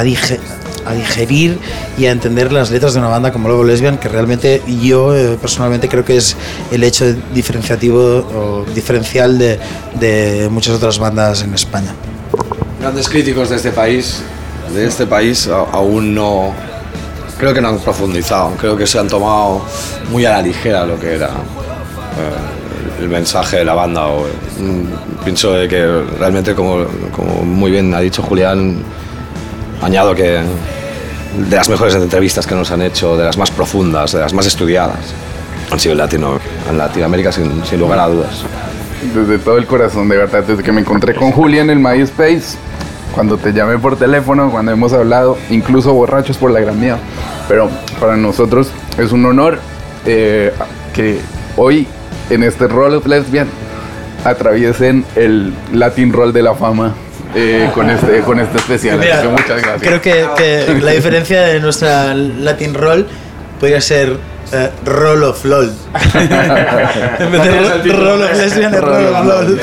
Speaker 9: a digerir y a entender las letras de una banda como Lobo Lesbian, que realmente yo eh, personalmente creo que es el hecho diferenciativo o diferencial de, de muchas otras bandas en España.
Speaker 10: Grandes críticos de este país, de este país, aún no, creo que no han profundizado, creo que se han tomado muy a la ligera lo que era eh, el mensaje de la banda. O, mm, pienso de que realmente, como, como muy bien ha dicho Julián, añado que de las mejores entrevistas que nos han hecho, de las más profundas, de las más estudiadas, han sido en, Latino, en Latinoamérica sin, lugar a dudas.
Speaker 6: Desde todo el corazón, de verdad, desde que me encontré con Julián en el MySpace, cuando te llamé por teléfono, cuando hemos hablado, incluso borrachos por la gran mía. Pero para nosotros es un honor eh, que hoy en este Roll of Lesbian atraviesen el Latin Roll de la fama eh, con, este, con este especial.
Speaker 9: Mira,
Speaker 6: Así que muchas gracias.
Speaker 9: Creo que, que la diferencia de nuestra Latin Roll podría ser eh, Roll of LOL. en vez de ro- Roll of Lesbian es Roll of LOL.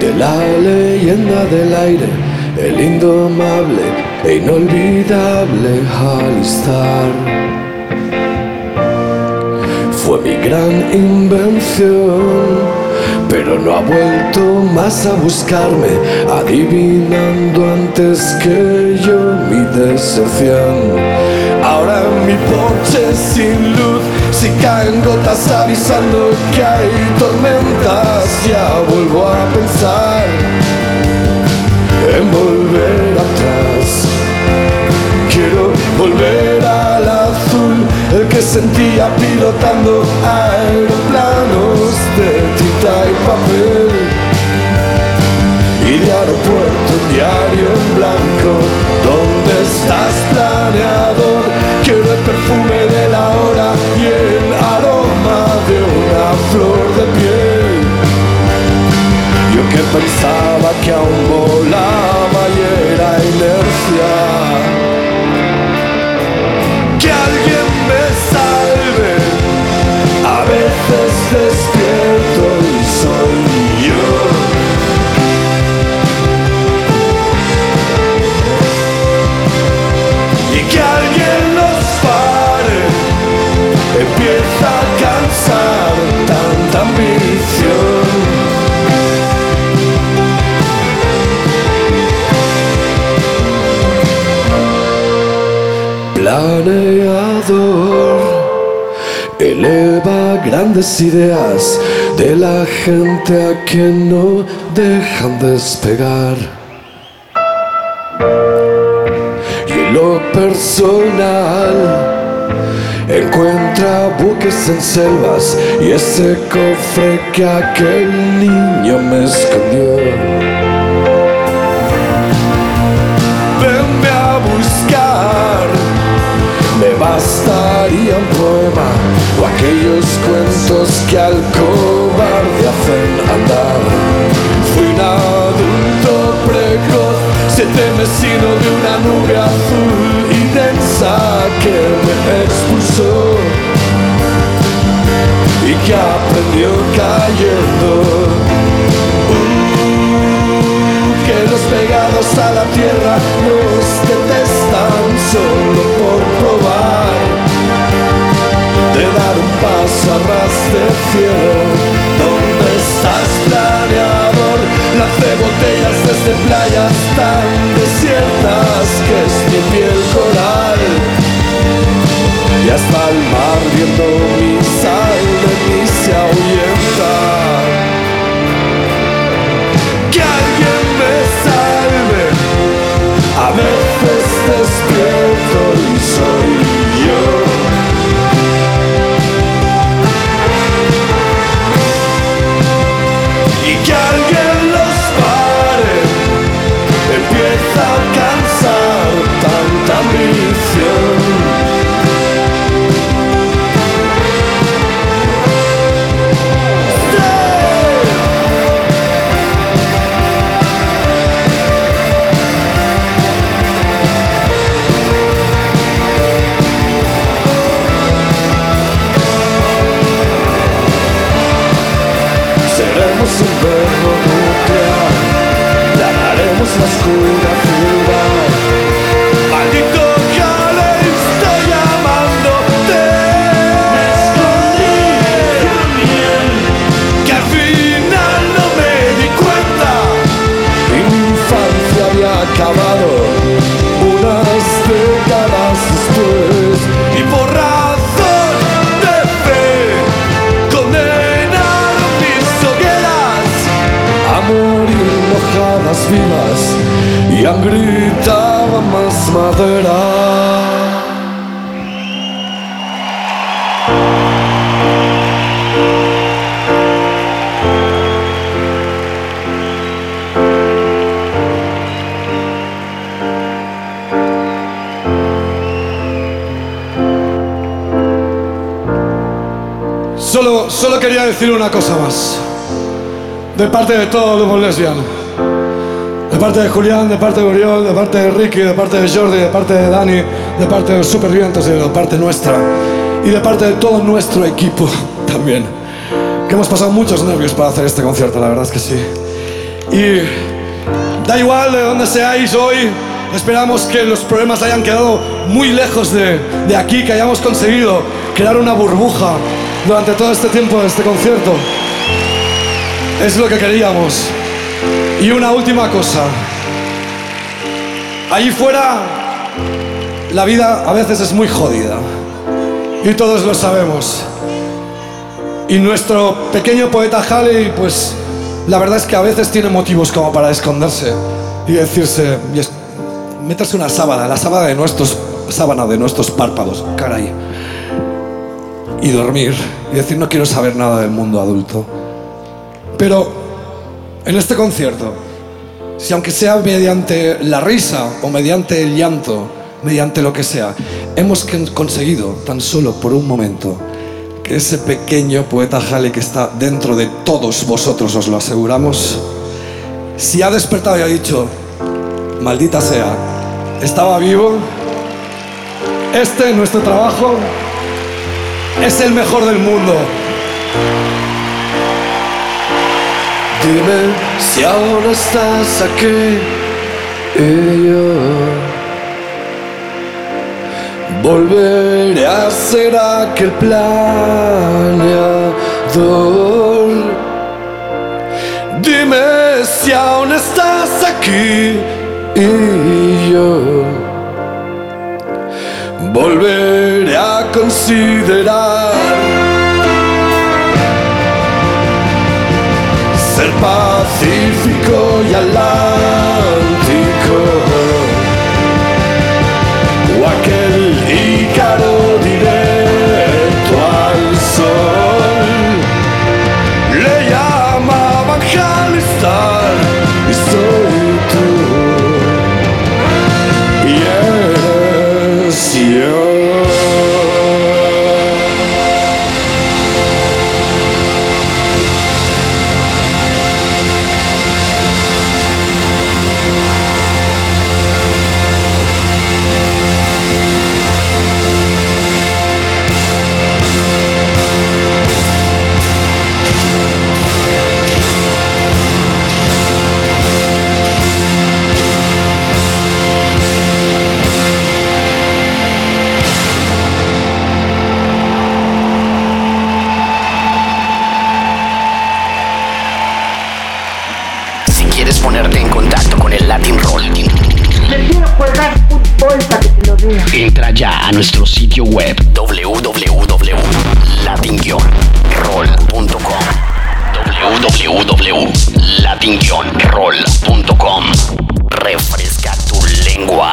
Speaker 7: De la leyenda del aire, el indomable e inolvidable Alistar. Fue mi gran invención, pero no ha vuelto más a buscarme, adivinando antes que yo mi decepción. Ahora mi porche sin luz, si caen gotas avisando que hay tormentas, ya vuelvo a pensar en volver atrás. Quiero volver al azul, el que sentía pilotando aeroplanos de tinta y papel. Y de aeropuerto diario en blanco, ¿dónde estás planeador? Quiero el perfume de la hora una flor de piel. Yo que pensaba que aún volaba y era inercia. Planeador eleva grandes ideas de la gente a que no dejan despegar. y en lo personal encuentra buques en selvas y ese cofre que aquel niño me escondió. Bastaría un poema o aquellos cuentos que al cobarde hacen andar. Fui un adulto precoz, siete mesino de una nube azul y densa que me expulsó y que aprendió cayendo. Uh, que los pegados a la tierra nos detestan solo por una cosa más. De parte de todos los lesbianos. De parte de Julián, de parte de Oriol, de parte de Ricky, de parte de Jordi, de parte de Dani, de parte de los Supervientos y de parte nuestra. Y de parte de todo nuestro equipo también. Que hemos pasado muchos nervios para hacer este concierto, la verdad es que sí. Y da igual de dónde seáis hoy, esperamos que los problemas hayan quedado muy lejos de, de aquí, que hayamos conseguido crear una burbuja durante todo este tiempo de este concierto. Es lo que queríamos. Y una última cosa. Allí fuera, la vida a veces es muy jodida. Y todos lo sabemos. Y nuestro pequeño poeta Halley, pues la verdad es que a veces tiene motivos como para esconderse y decirse, y es- meterse una sábana, la sábana de nuestros, sábana de nuestros párpados, caray. Y dormir y decir, no quiero saber nada del mundo adulto. Pero en este concierto, si aunque sea mediante la risa o mediante el llanto, mediante lo que sea, hemos conseguido tan solo por un momento que ese pequeño poeta Halley que está dentro de todos vosotros, os lo aseguramos, si ha despertado y ha dicho, maldita sea, estaba vivo, este, nuestro trabajo, es el mejor del mundo.
Speaker 13: Dime si ahora estás aquí y yo volveré a ser aquel planeador. Dime si aún estás aquí y yo volveré a considerar ser pacífico y atlántico
Speaker 1: Entra ya a nuestro sitio web www.latin-roll.com www.latin-roll.com Refresca tu lengua.